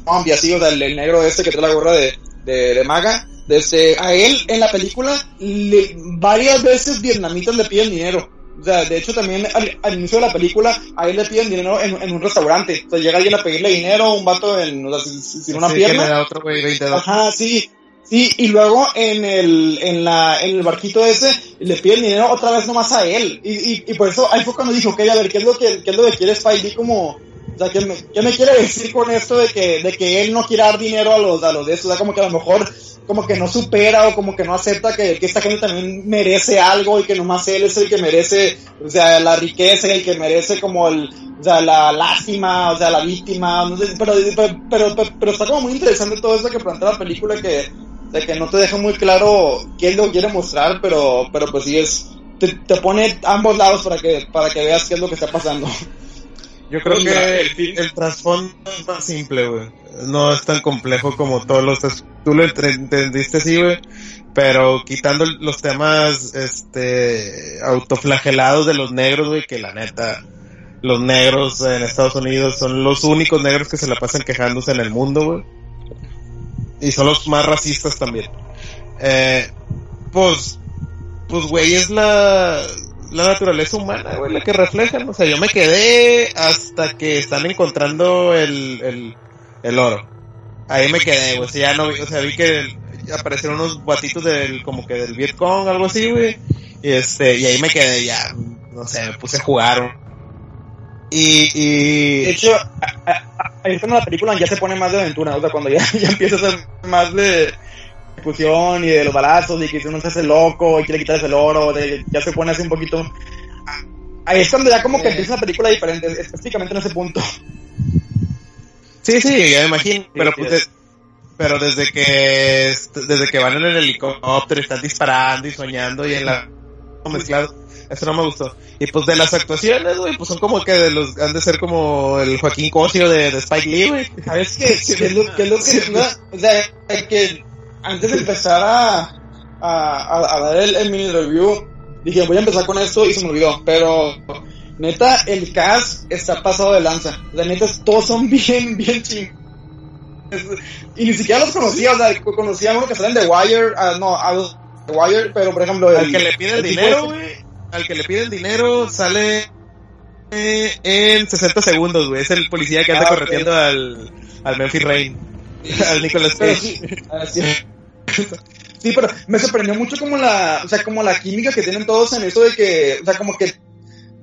zombie así, o sea, el, el negro ese que trae la gorra de, de, de maga, desde, a él en la película, le- varias veces vietnamitas le piden dinero. O sea, de hecho también al, al inicio de la película a él le piden dinero en, en un restaurante. O sea, llega alguien a pedirle dinero, un vato en, o sea, sin, sin una Sí, que le pierna. da otro güey 20 dólares. Ajá, sí. Sí, y luego en el, en la, en el barquito ese le piden dinero otra vez nomás a él. Y, y, y por eso ahí fue cuando dijo, ok, a ver, ¿qué es lo que, qué es lo que quiere Spike Lee como, o sea, ¿qué me, qué me quiere decir con esto de que, de que él no quiere dar dinero a los, a los de eso? O sea, como que a lo mejor, como que no supera o como que no acepta que, que esta gente también merece algo y que nomás él es el que merece, o sea, la riqueza y el que merece como el, o sea, la lástima, o sea, la víctima, no sé, pero, pero, pero, pero está como muy interesante todo eso que plantea la película que, de que no te deja muy claro qué es lo que quiere mostrar, pero, pero pues sí es, te, te pone ambos lados para que, para que veas qué es lo que está pasando. Yo creo que el trasfondo es más simple, güey. No es tan complejo como todos los... Tú lo entendiste así, güey. Pero quitando los temas, este, autoflagelados de los negros, güey, que la neta, los negros en Estados Unidos son los únicos negros que se la pasan quejándose en el mundo, güey. Y son los más racistas también. Eh, pues, pues, güey, es la, la naturaleza humana, güey, la que reflejan. O sea, yo me quedé hasta que están encontrando el, el, el oro. Ahí me quedé, güey. O sea, ya no vi, o sea, vi que aparecieron unos guatitos del, como que del Vietcong, algo así, güey. Y este, y ahí me quedé ya, no sé, me puse a jugar Y, y... De hecho, a- a- cuando la película ya se pone más de aventura, o sea, cuando ya, <laughs> ya empieza a ser más de discusión y de los balazos y que uno se hace loco y quiere quitarse el oro, de- ya se pone así un poquito... Ahí es cuando ya como que empieza una película diferente, específicamente en ese punto. Sí, sí, ya me imagino. Sí, pero, pues, es. pero desde que desde que van en el helicóptero, están disparando y soñando y en la mezclado, eso no me gustó. Y pues de las actuaciones, güey, pues son como que de los han de ser como el Joaquín Cosio de, de Spike Lee, güey. ¿Sabes qué? <laughs> ¿Qué es lo, qué es lo que iba- O sea, que antes de empezar a, a, a- a dar el, el mini review, dije, voy a empezar con esto y se me olvidó. Pero, neta, el cast está pasado de lanza. Sea, neta, todos son <laughs> bien, bien ching. Y ni siquiera los conocía, o sea, conocía a uno que salen de Wire, ah, no, a los de Wire, pero por ejemplo, Al que le pide el tipo dinero, güey, al que le pide el dinero sale eh, en 60 segundos, güey. Es el policía que anda Ah, correteando al, al Memphis Rain, al Nicolas Cage. sí, así es. Sí, pero me sorprendió mucho como la, o sea, como la química que tienen todos en eso de que, o sea, como que,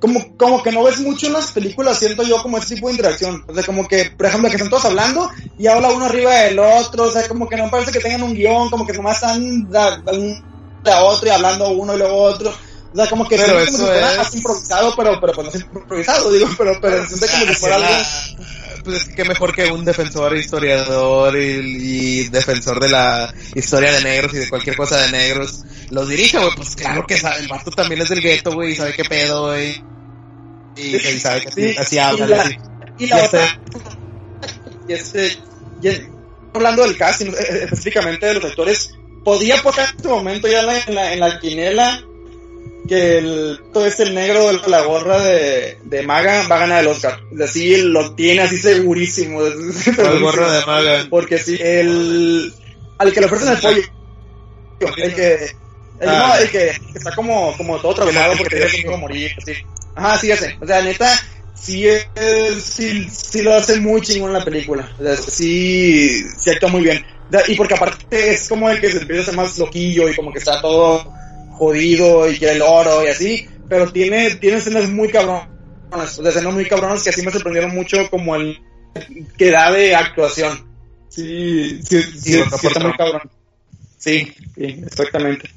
como, como que no ves mucho en las películas, siento yo como ese tipo de interacción. O sea, como que, por ejemplo, que están todos hablando y habla uno arriba del otro, o sea, como que no parece que tengan un guion, como que nomás están un de a otro y hablando uno y luego otro. O sea, como que Pero siente como eso si fuera es- improvisado, pero, pero pues no es improvisado, digo, pero, pero siente como si fuera algo. la- Pues es que mejor que un defensor, historiador y, y defensor de la historia de negros y de cualquier cosa de negros los dirige, güey. Pues claro que sabe, el vato también es del gueto, güey, y sabe qué pedo, güey. Y, y sabe que así, Sí, así y habla, la- así. Y la otra, y este, y hablando del casting, eh, específicamente de los actores, podía poner en este momento ya en la, en la, en la quinela que el, todo este el negro de la gorra de, de maga va a ganar el Oscar. Así lo tiene así segurísimo. <laughs> El gorro de maga. Porque sí, el, al que le ofrecen el pollo, el que, el, Ah. no, el que está como, como todo traumado porque tiene que morir, así. Ajá, sí, ya sé. O sea, neta, sí, es, sí, sí lo hace muy chingón en la película. O sea, sí, sí actúa muy bien. Y porque aparte es como el que se empieza a hacer más loquillo y como que está todo jodido y quiere el oro y así. Pero tiene, tiene escenas muy cabronas. O sea, escenas muy cabronas que así me sorprendieron mucho como el que da de actuación. Sí, sí, sí, sí, está muy cabrón. Sí, sí, exactamente.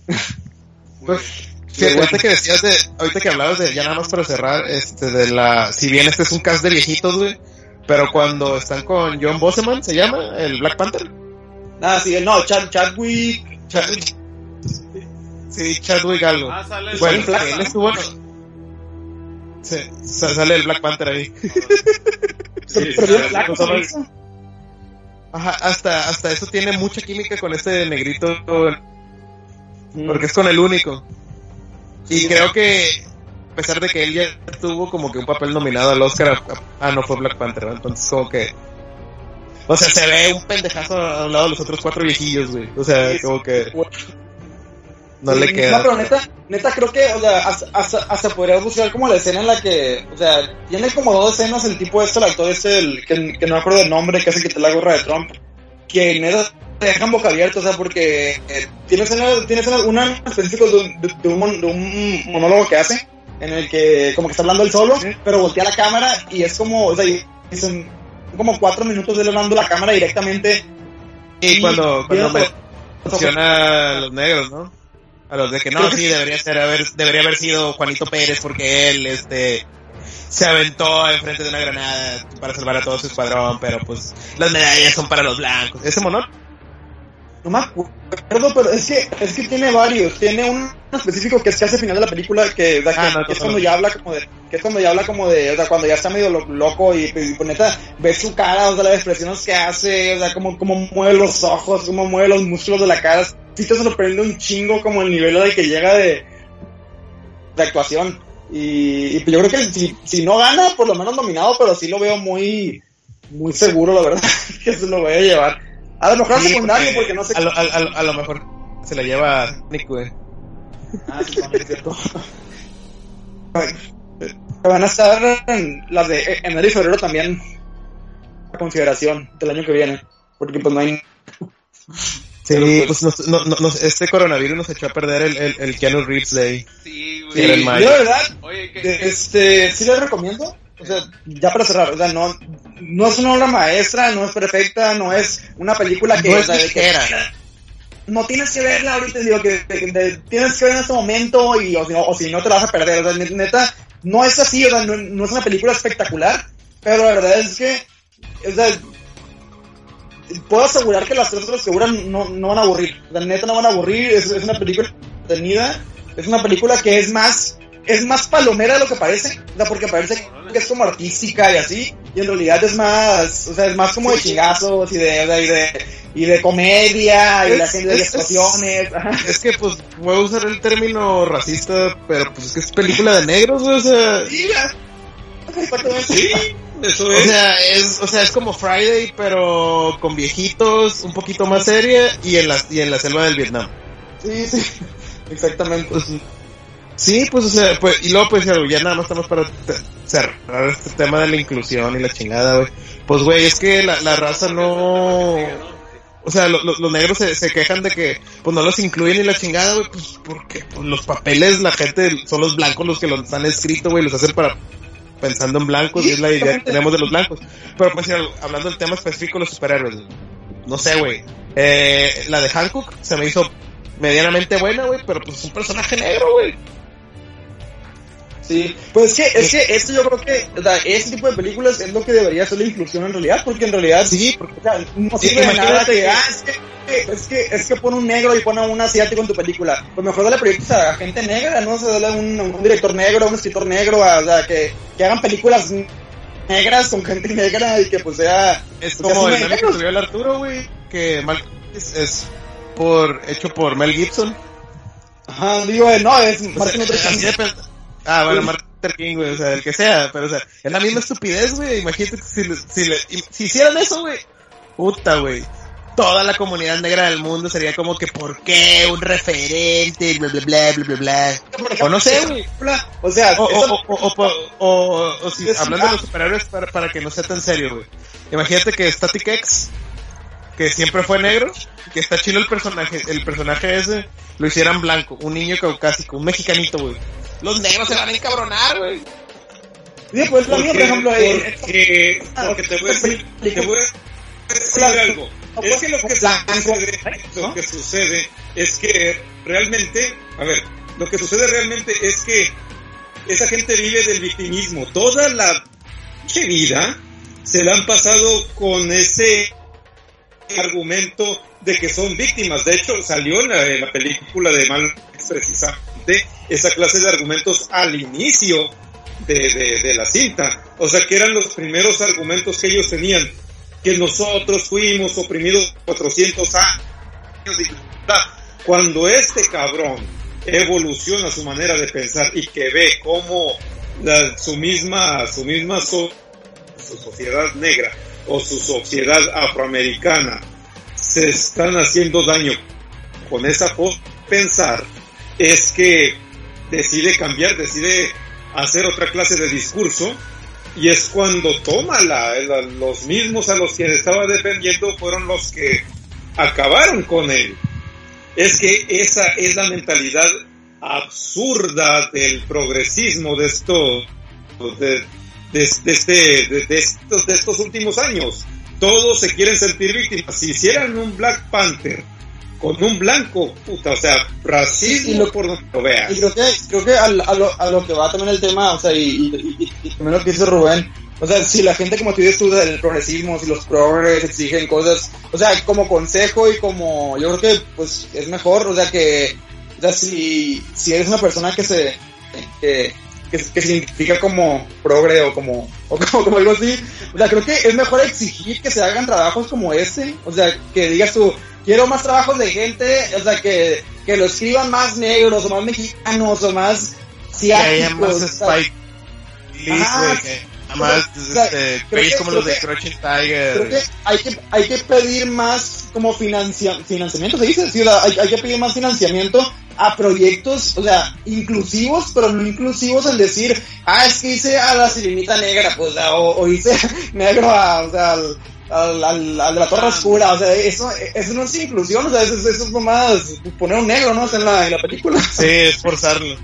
Pues, sí, ahorita que decías de, ahorita que hablabas de, ya nada más para cerrar, este, de la, si bien este es un cast de viejitos, güey, pero cuando están con John Boseman, se llama, el Black Panther. Ah, sí, no, Chad, Chadwick. Chadwick. Sí, Chadwick algo. Ah, sale el Bueno, Black- él estuvo, sí, sa- sale el Black Panther ahí. <laughs> sí, ¿no? sí. Ajá, hasta, hasta eso tiene mucha química con este negrito, porque es con el único. Y creo que, a pesar de que él ya tuvo como que un papel nominado al Oscar, ah, no fue Black Panther, ¿no? entonces como que... O sea, se ve un pendejazo a un lado de los otros cuatro viejillos, güey. O sea, como que no le queda. No, pero neta, neta creo que, o sea, hasta, hasta, hasta podría buscar como la escena en la que, o sea, tiene como dos escenas el tipo este, el actor este, el, que, que no me acuerdo del nombre, que hace que te la gorra de Trump, que neta te dejan boca abierta, o sea, porque eh, tiene escenas, tiene escenas, una en específico de, un- de, de un, mon- de un monólogo que hace, en el que como que está hablando él solo, pero voltea la cámara y es como, o sea, son como cuatro minutos de él hablando la cámara directamente. Y cuando, cuando menciona a los negros, ¿no? A los de que no, sí, debería ser haber, debería haber sido Juanito Pérez porque él, este, se aventó enfrente de una granada para salvar a todo su escuadrón, pero pues las medallas son para los blancos. ¿Ese monón? No me acuerdo, pero es que, es que tiene varios. Tiene un específico que es casi al final de la película, que, Ah, no, que es cuando ya habla como de, que es cuando ya habla como de, o sea, cuando ya está medio lo- loco y, y pues, neta, ves su cara, o sea, las expresiones que hace, o sea, como, como mueve los ojos, como mueve los músculos de la cara. Sí te sorprende un chingo como el nivel al que llega de, de actuación. Y, y yo creo que si, si no gana, por lo menos nominado, pero sí lo veo muy, muy seguro, la verdad, <laughs> que se lo voy a llevar. A lo mejor Sí, secundario, porque no sé a lo, a, a lo- a lo mejor se la lleva Nick, güey. Ah, sí, es cierto. Van a estar en las de enero y febrero también a consideración del año que viene. Porque pues no hay... Sí, Pero, pues nos- no, no, nos- este coronavirus nos echó a perder el, el, el Keanu Reeves Day. Sí, Sí, güey. mayo. Yo la verdad, Oye, este, sí les recomiendo. o sea, ya para cerrar, o sea, no, no es una obra maestra, no es perfecta, no es una película que... No o es sea, de que- ligera. no tienes que verla ahorita, digo, que, que- que tienes que ver en este momento y o si, no, o si no te la vas a perder, o sea, net- neta, no es así, o sea, no, no es una película espectacular, pero la verdad es que, o sea, puedo asegurar que las tres horas que duran no, no van a aburrir, sea, neta no van a aburrir, es, es una película entretenida, es una película que es más, es más palomera de lo que parece, o sea, porque parece que es como artística y así, y en realidad es más, o sea, es más como de chingazos y de, de- y de, y de comedia y Es- la gente de es- explosiones, ajá. Es que, pues, voy a usar el término racista, pero pues es que es película de negros, o sea... Sí, ya. Sí, eso O sea, es, o sea, es como Friday, pero con viejitos, un poquito más seria y en la, y en la selva del Vietnam. Sí, sí. Exactamente. Pues, sí, pues, o sea, pues, y luego, pues, ya nada más estamos para cerrar este tema de la inclusión y la chingada, güey. Pues, güey, es que la, la raza no... O sea, lo- lo- los negros se, se quejan de que, pues, no los incluyen y la chingada, güey, pues, porque pues, los papeles, la gente, son los blancos los que los han escrito, güey, los hacen para pensando en blancos y es la idea que tenemos de los blancos. Pero, pues, hablando del tema específico de los superhéroes, no sé, güey. Eh, la de Hancock se me hizo medianamente buena, güey, pero pues es un personaje negro, güey. Sí, pues es que, es que esto yo creo que, o sea, ese tipo de películas es lo que debería ser la inclusión en realidad, porque en realidad, Sí, porque o sea, no sirve de nada que, ah, es que, es que, es que pone un negro y pone a un asiático en tu película. Pues mejor dale proyectos a gente negra, ¿no? O sea, dale a un, un director negro, a un escritor negro, a- o sea, que, que hagan películas negras con gente negra y que pues sea... es porque como el me- meme que subió el Arturo, güey, que Mal es, es por hecho por Mel Gibson. Ajá, digo, eh, no, es Martin Luther King. Ah, <laughs> bueno, Martin Luther King, güey, o sea, el que sea, pero o sea, es la misma estupidez, güey. Imagínate que si, si, le- si hicieran eso, güey, puta, güey. Toda la comunidad negra del mundo sería como que, ¿por qué? Un referente, bla, bla, bla, bla, bla, bla. O no sé, güey. O sea, O, o, o, o, o, si, hablando de los superhéroes para, para que no sea tan serio, güey. Imagínate que Static X, que siempre fue negro, que está chido el personaje, el personaje ese, lo hicieran blanco, un niño caucásico, un mexicanito, güey. Los negros se van a encabronar, güey. sí, pues por ejemplo, eh, porque, porque te voy a decir, te voy a decir algo. Es que lo que sucede, lo que sucede es que realmente, a ver, lo que sucede realmente es que esa gente vive del victimismo. Toda la vida se la han pasado con ese argumento de que son víctimas. De hecho, salió en la, película de Mal precisamente esa clase de argumentos al inicio de, de, de la cinta. O sea, que eran los primeros argumentos que ellos tenían. Que nosotros fuimos oprimidos 400 años. bla. Cuando este cabrón evoluciona su manera de pensar y que ve cómo su misma, su misma su sociedad negra o su sociedad afroamericana se están haciendo daño con esa pensar, es que decide cambiar, decide hacer otra clase de discurso y es cuando toma la, la- los mismos a los que estaba defendiendo fueron los que acabaron con él. Es que esa es la mentalidad absurda del progresismo de estos de, de- de este, de, estos, de estos últimos años. Todos se quieren sentir víctimas. Si hicieran un Black Panther con un blanco, puta, o sea, racismo Y lo- por donde lo veas. Y creo que, creo que al- a, lo, a lo que va también el tema, o sea, y, y, y- y también lo que dice Rubén, o sea, si la gente, como tú dices tú, del progresismo, si los progres exigen cosas, o sea, como consejo y como, yo creo que, pues, es mejor, o sea, que, o sea, si, si eres una persona que se, que, que, identifica como progre o como, o como, como algo así, o sea, creo que es mejor exigir que se hagan trabajos como este, o sea, que digas tú, quiero más trabajos de gente, o sea, que, que lo escriban más negros o más mexicanos o más Que haya más asiáticos. o sea, Spike Lee, Ajá, güey, que más, o sea, este, creo que- como los de creo Crouching Creo Tiger. que hay que, hay que pedir más como financia, financiamiento, se dice, sí, o sea, hay, hay que pedir más financiamiento a proyectos, o sea, inclusivos, pero no inclusivos en decir, ah, es que hice a la sirenita negra, pues, o, o, hice <laughs> negro a, o sea, al, al, al- al de la torre oscura, o sea, eso, eso no es inclusión, o sea, eso, eso es nomás poner un negro, ¿no? O sea, en la, en la película. Sí, esforzarlo.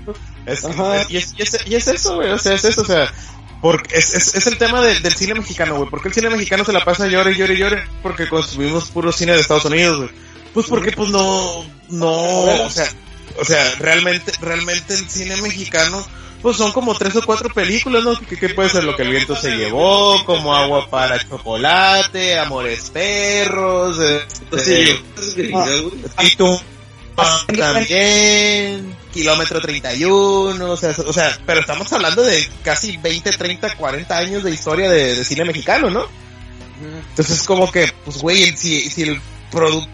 Es, y, es, y, es, y es eso, güey, o sea, es eso, o sea, porque es, es, es el tema de- del cine mexicano, güey. ¿Por qué el cine mexicano se la pasa llore, llore, llore? Porque consumimos puro cine de Estados Unidos, güey. Pues porque pues no, no, o sea, o sea, realmente, realmente el cine mexicano, pues son como tres o cuatro películas, ¿no? Que, que puede ser lo que el viento se llevó, como agua para chocolate, amores perros, este, y tú también, kilómetro 31, o sea, o sea, pero estamos hablando de casi 20, 30, 40 años de historia de, de cine mexicano, ¿no? Entonces como que, pues güey, si, si el producto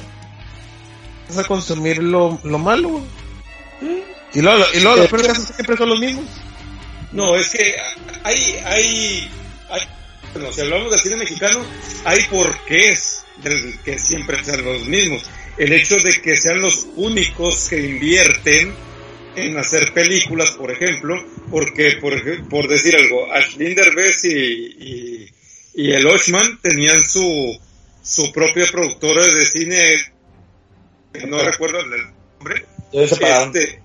vas a consumir lo, lo malo. Y luego, y luego los peores siempre son los mismos. No, es que hay, hay, hay- bueno, si hablamos del cine mexicano, hay porqués del que siempre sean los mismos. El hecho de que sean los únicos que invierten en hacer películas, por ejemplo, porque, por, por decir algo, Ashley Derbez y, y, y el Oshman tenían su, su propia productora de cine, no recuerdo el nombre. Este,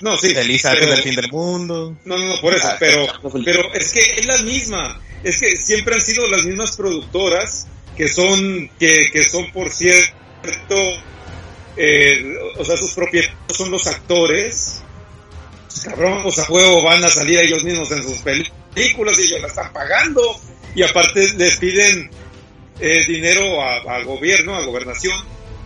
no, sí. Elisa pero- antes del fin del mundo. no, no, no, por eso, Ah, pero, pero es que es la misma, es que siempre han sido las mismas productoras que son, que, son por cierto, eh, o sea, sus propietarios son los actores, cabrón, o sea, huevo van a salir ellos mismos en sus películas y ellos la están pagando, y aparte les piden eh, dinero a gobierno, a gobernación,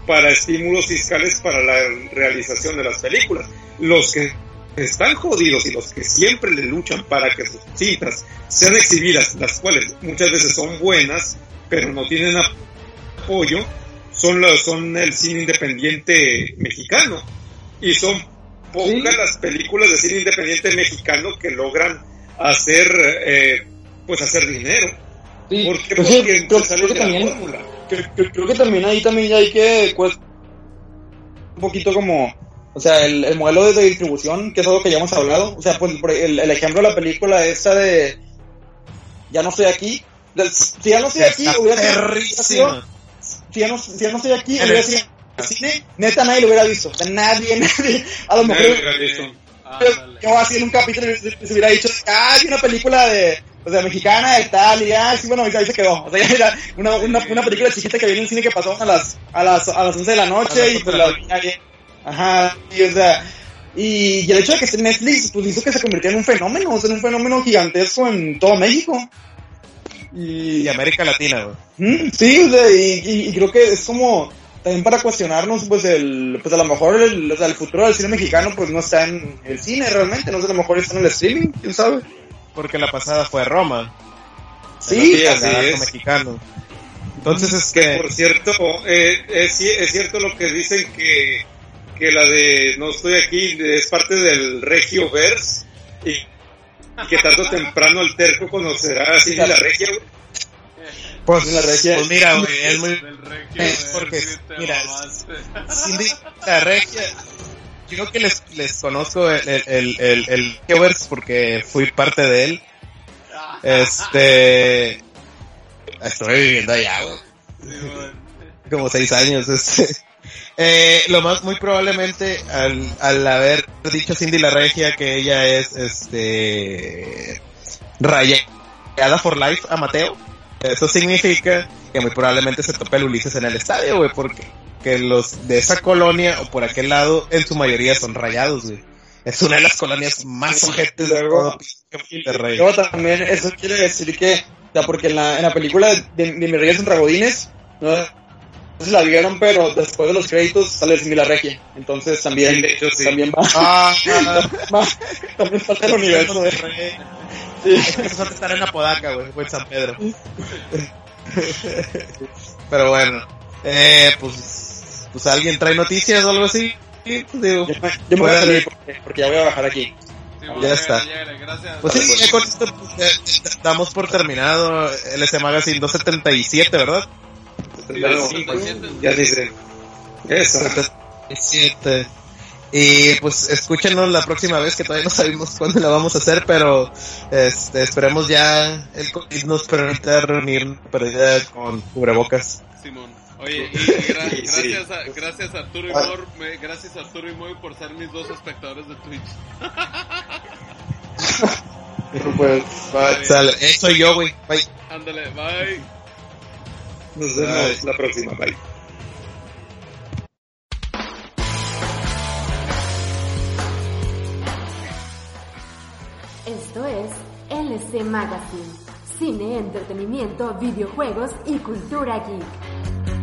para estímulos fiscales para la realización de las películas. Los que están jodidos y los que siempre le luchan para que sus cintas sean exhibidas, las cuales muchas veces son buenas, pero no tienen apoyo, son, los, son el cine independiente mexicano. Y son pocas las películas de cine independiente mexicano que logran hacer, eh, pues hacer dinero. Sí, Porque, pues sí, porque creo, creo que también, fórmula. creo, creo- creo que también ahí también hay que pues, un poquito como o sea el, el modelo de distribución que es algo que ya hemos hablado o sea pues el, el ejemplo de la película esta de ya no estoy aquí del- si ya no estoy aquí Está hubiera sido- si ya no, si ya no estoy aquí hubiera sido cine neta nadie lo hubiera visto nadie <laughs> nadie a lo mejor Nadie hubiera visto. Así en un capítulo se hubiera dicho, ah, hay una película de, o sea, mexicana de tal, y ah, sí, bueno, ahí se quedó. O sea, <laughs> ya era una, una, una película chiquita que viene en el cine que pasó a las, a las, a las 11 de la noche, y 11 pues la la. Ajá, y o sea, y, y el hecho de que esté en Netflix, pues hizo que se convirtiera en un fenómeno, o sea, en un fenómeno gigantesco en todo México. Y, Y América Latina, güey. Sí, o sea, y, y- y creo que es como también para cuestionarnos, pues el, pues a lo mejor el, o sea, el futuro del cine mexicano pues no está en el cine realmente, no sé, a lo mejor está en el streaming, quién sabe. Porque la pasada fue Roma. Sí, Sí, así es. mexicano. Entonces es Que que por cierto, eh, es cierto lo que dicen que, que la de No estoy aquí es parte del Regio Verse y, y que tarde o temprano el terco conocerá así la Regia. güey. pues, la regia- pues mira, güey, es muy regio, porque, mira. Cindy la regia. Yo creo que les, les conozco el, el, el, el, el Geovers porque fui parte de él. Este, estoy viviendo allá, güey. como seis años. Este. Eh, lo más muy probablemente al, al haber dicho Cindy la Regia que ella es este rayada for life a Mateo, eso significa que muy probablemente se tope el Ulises en el estadio, güey, porque que los de esa colonia o por aquel lado en su mayoría son rayados, güey. Es una de las colonias más ojetes de todo Monterrey. Luego también eso quiere decir que, o sea, porque en la, en la película de, de, de Mis Reyes contra Godines, no, no se la vieron, pero después de los créditos sale Cindy la Regia. Entonces también, De hecho, sí. también va, Ah, <laughs> va- también falta el universo de Sí. Es que estar en Apodaca, güey, o en San Pedro. <laughs> Pero bueno, eh, pues, pues alguien trae noticias o algo así. Sí, pues, digo, Yo me, yo me voy a salir porque, porque ya voy a bajar aquí. Sí, Ya está. Gracias. pues sí, ya con esto pues, ya damos por terminado LS Magazine 277, ¿verdad? Ya dice. Eso. 77. Y pues escúchenos la próxima vez que todavía no sabemos cuándo la vamos a hacer, pero este, esperemos ya el COVID nos permita reunir pero ya con cubrebocas. Simón. Oye, y <laughs> gra- Sí, sí. gracias, a, gracias a Arturo y Mor, me- gracias a Arturo y Moy por ser mis dos espectadores de Twitch. <laughs> Pues, bye. Sale, eso soy yo, güey. Bye. Ándale, bye. Nos vemos la próxima. Bye. Esto es LC Magazine. Cine, entretenimiento, videojuegos y cultura geek.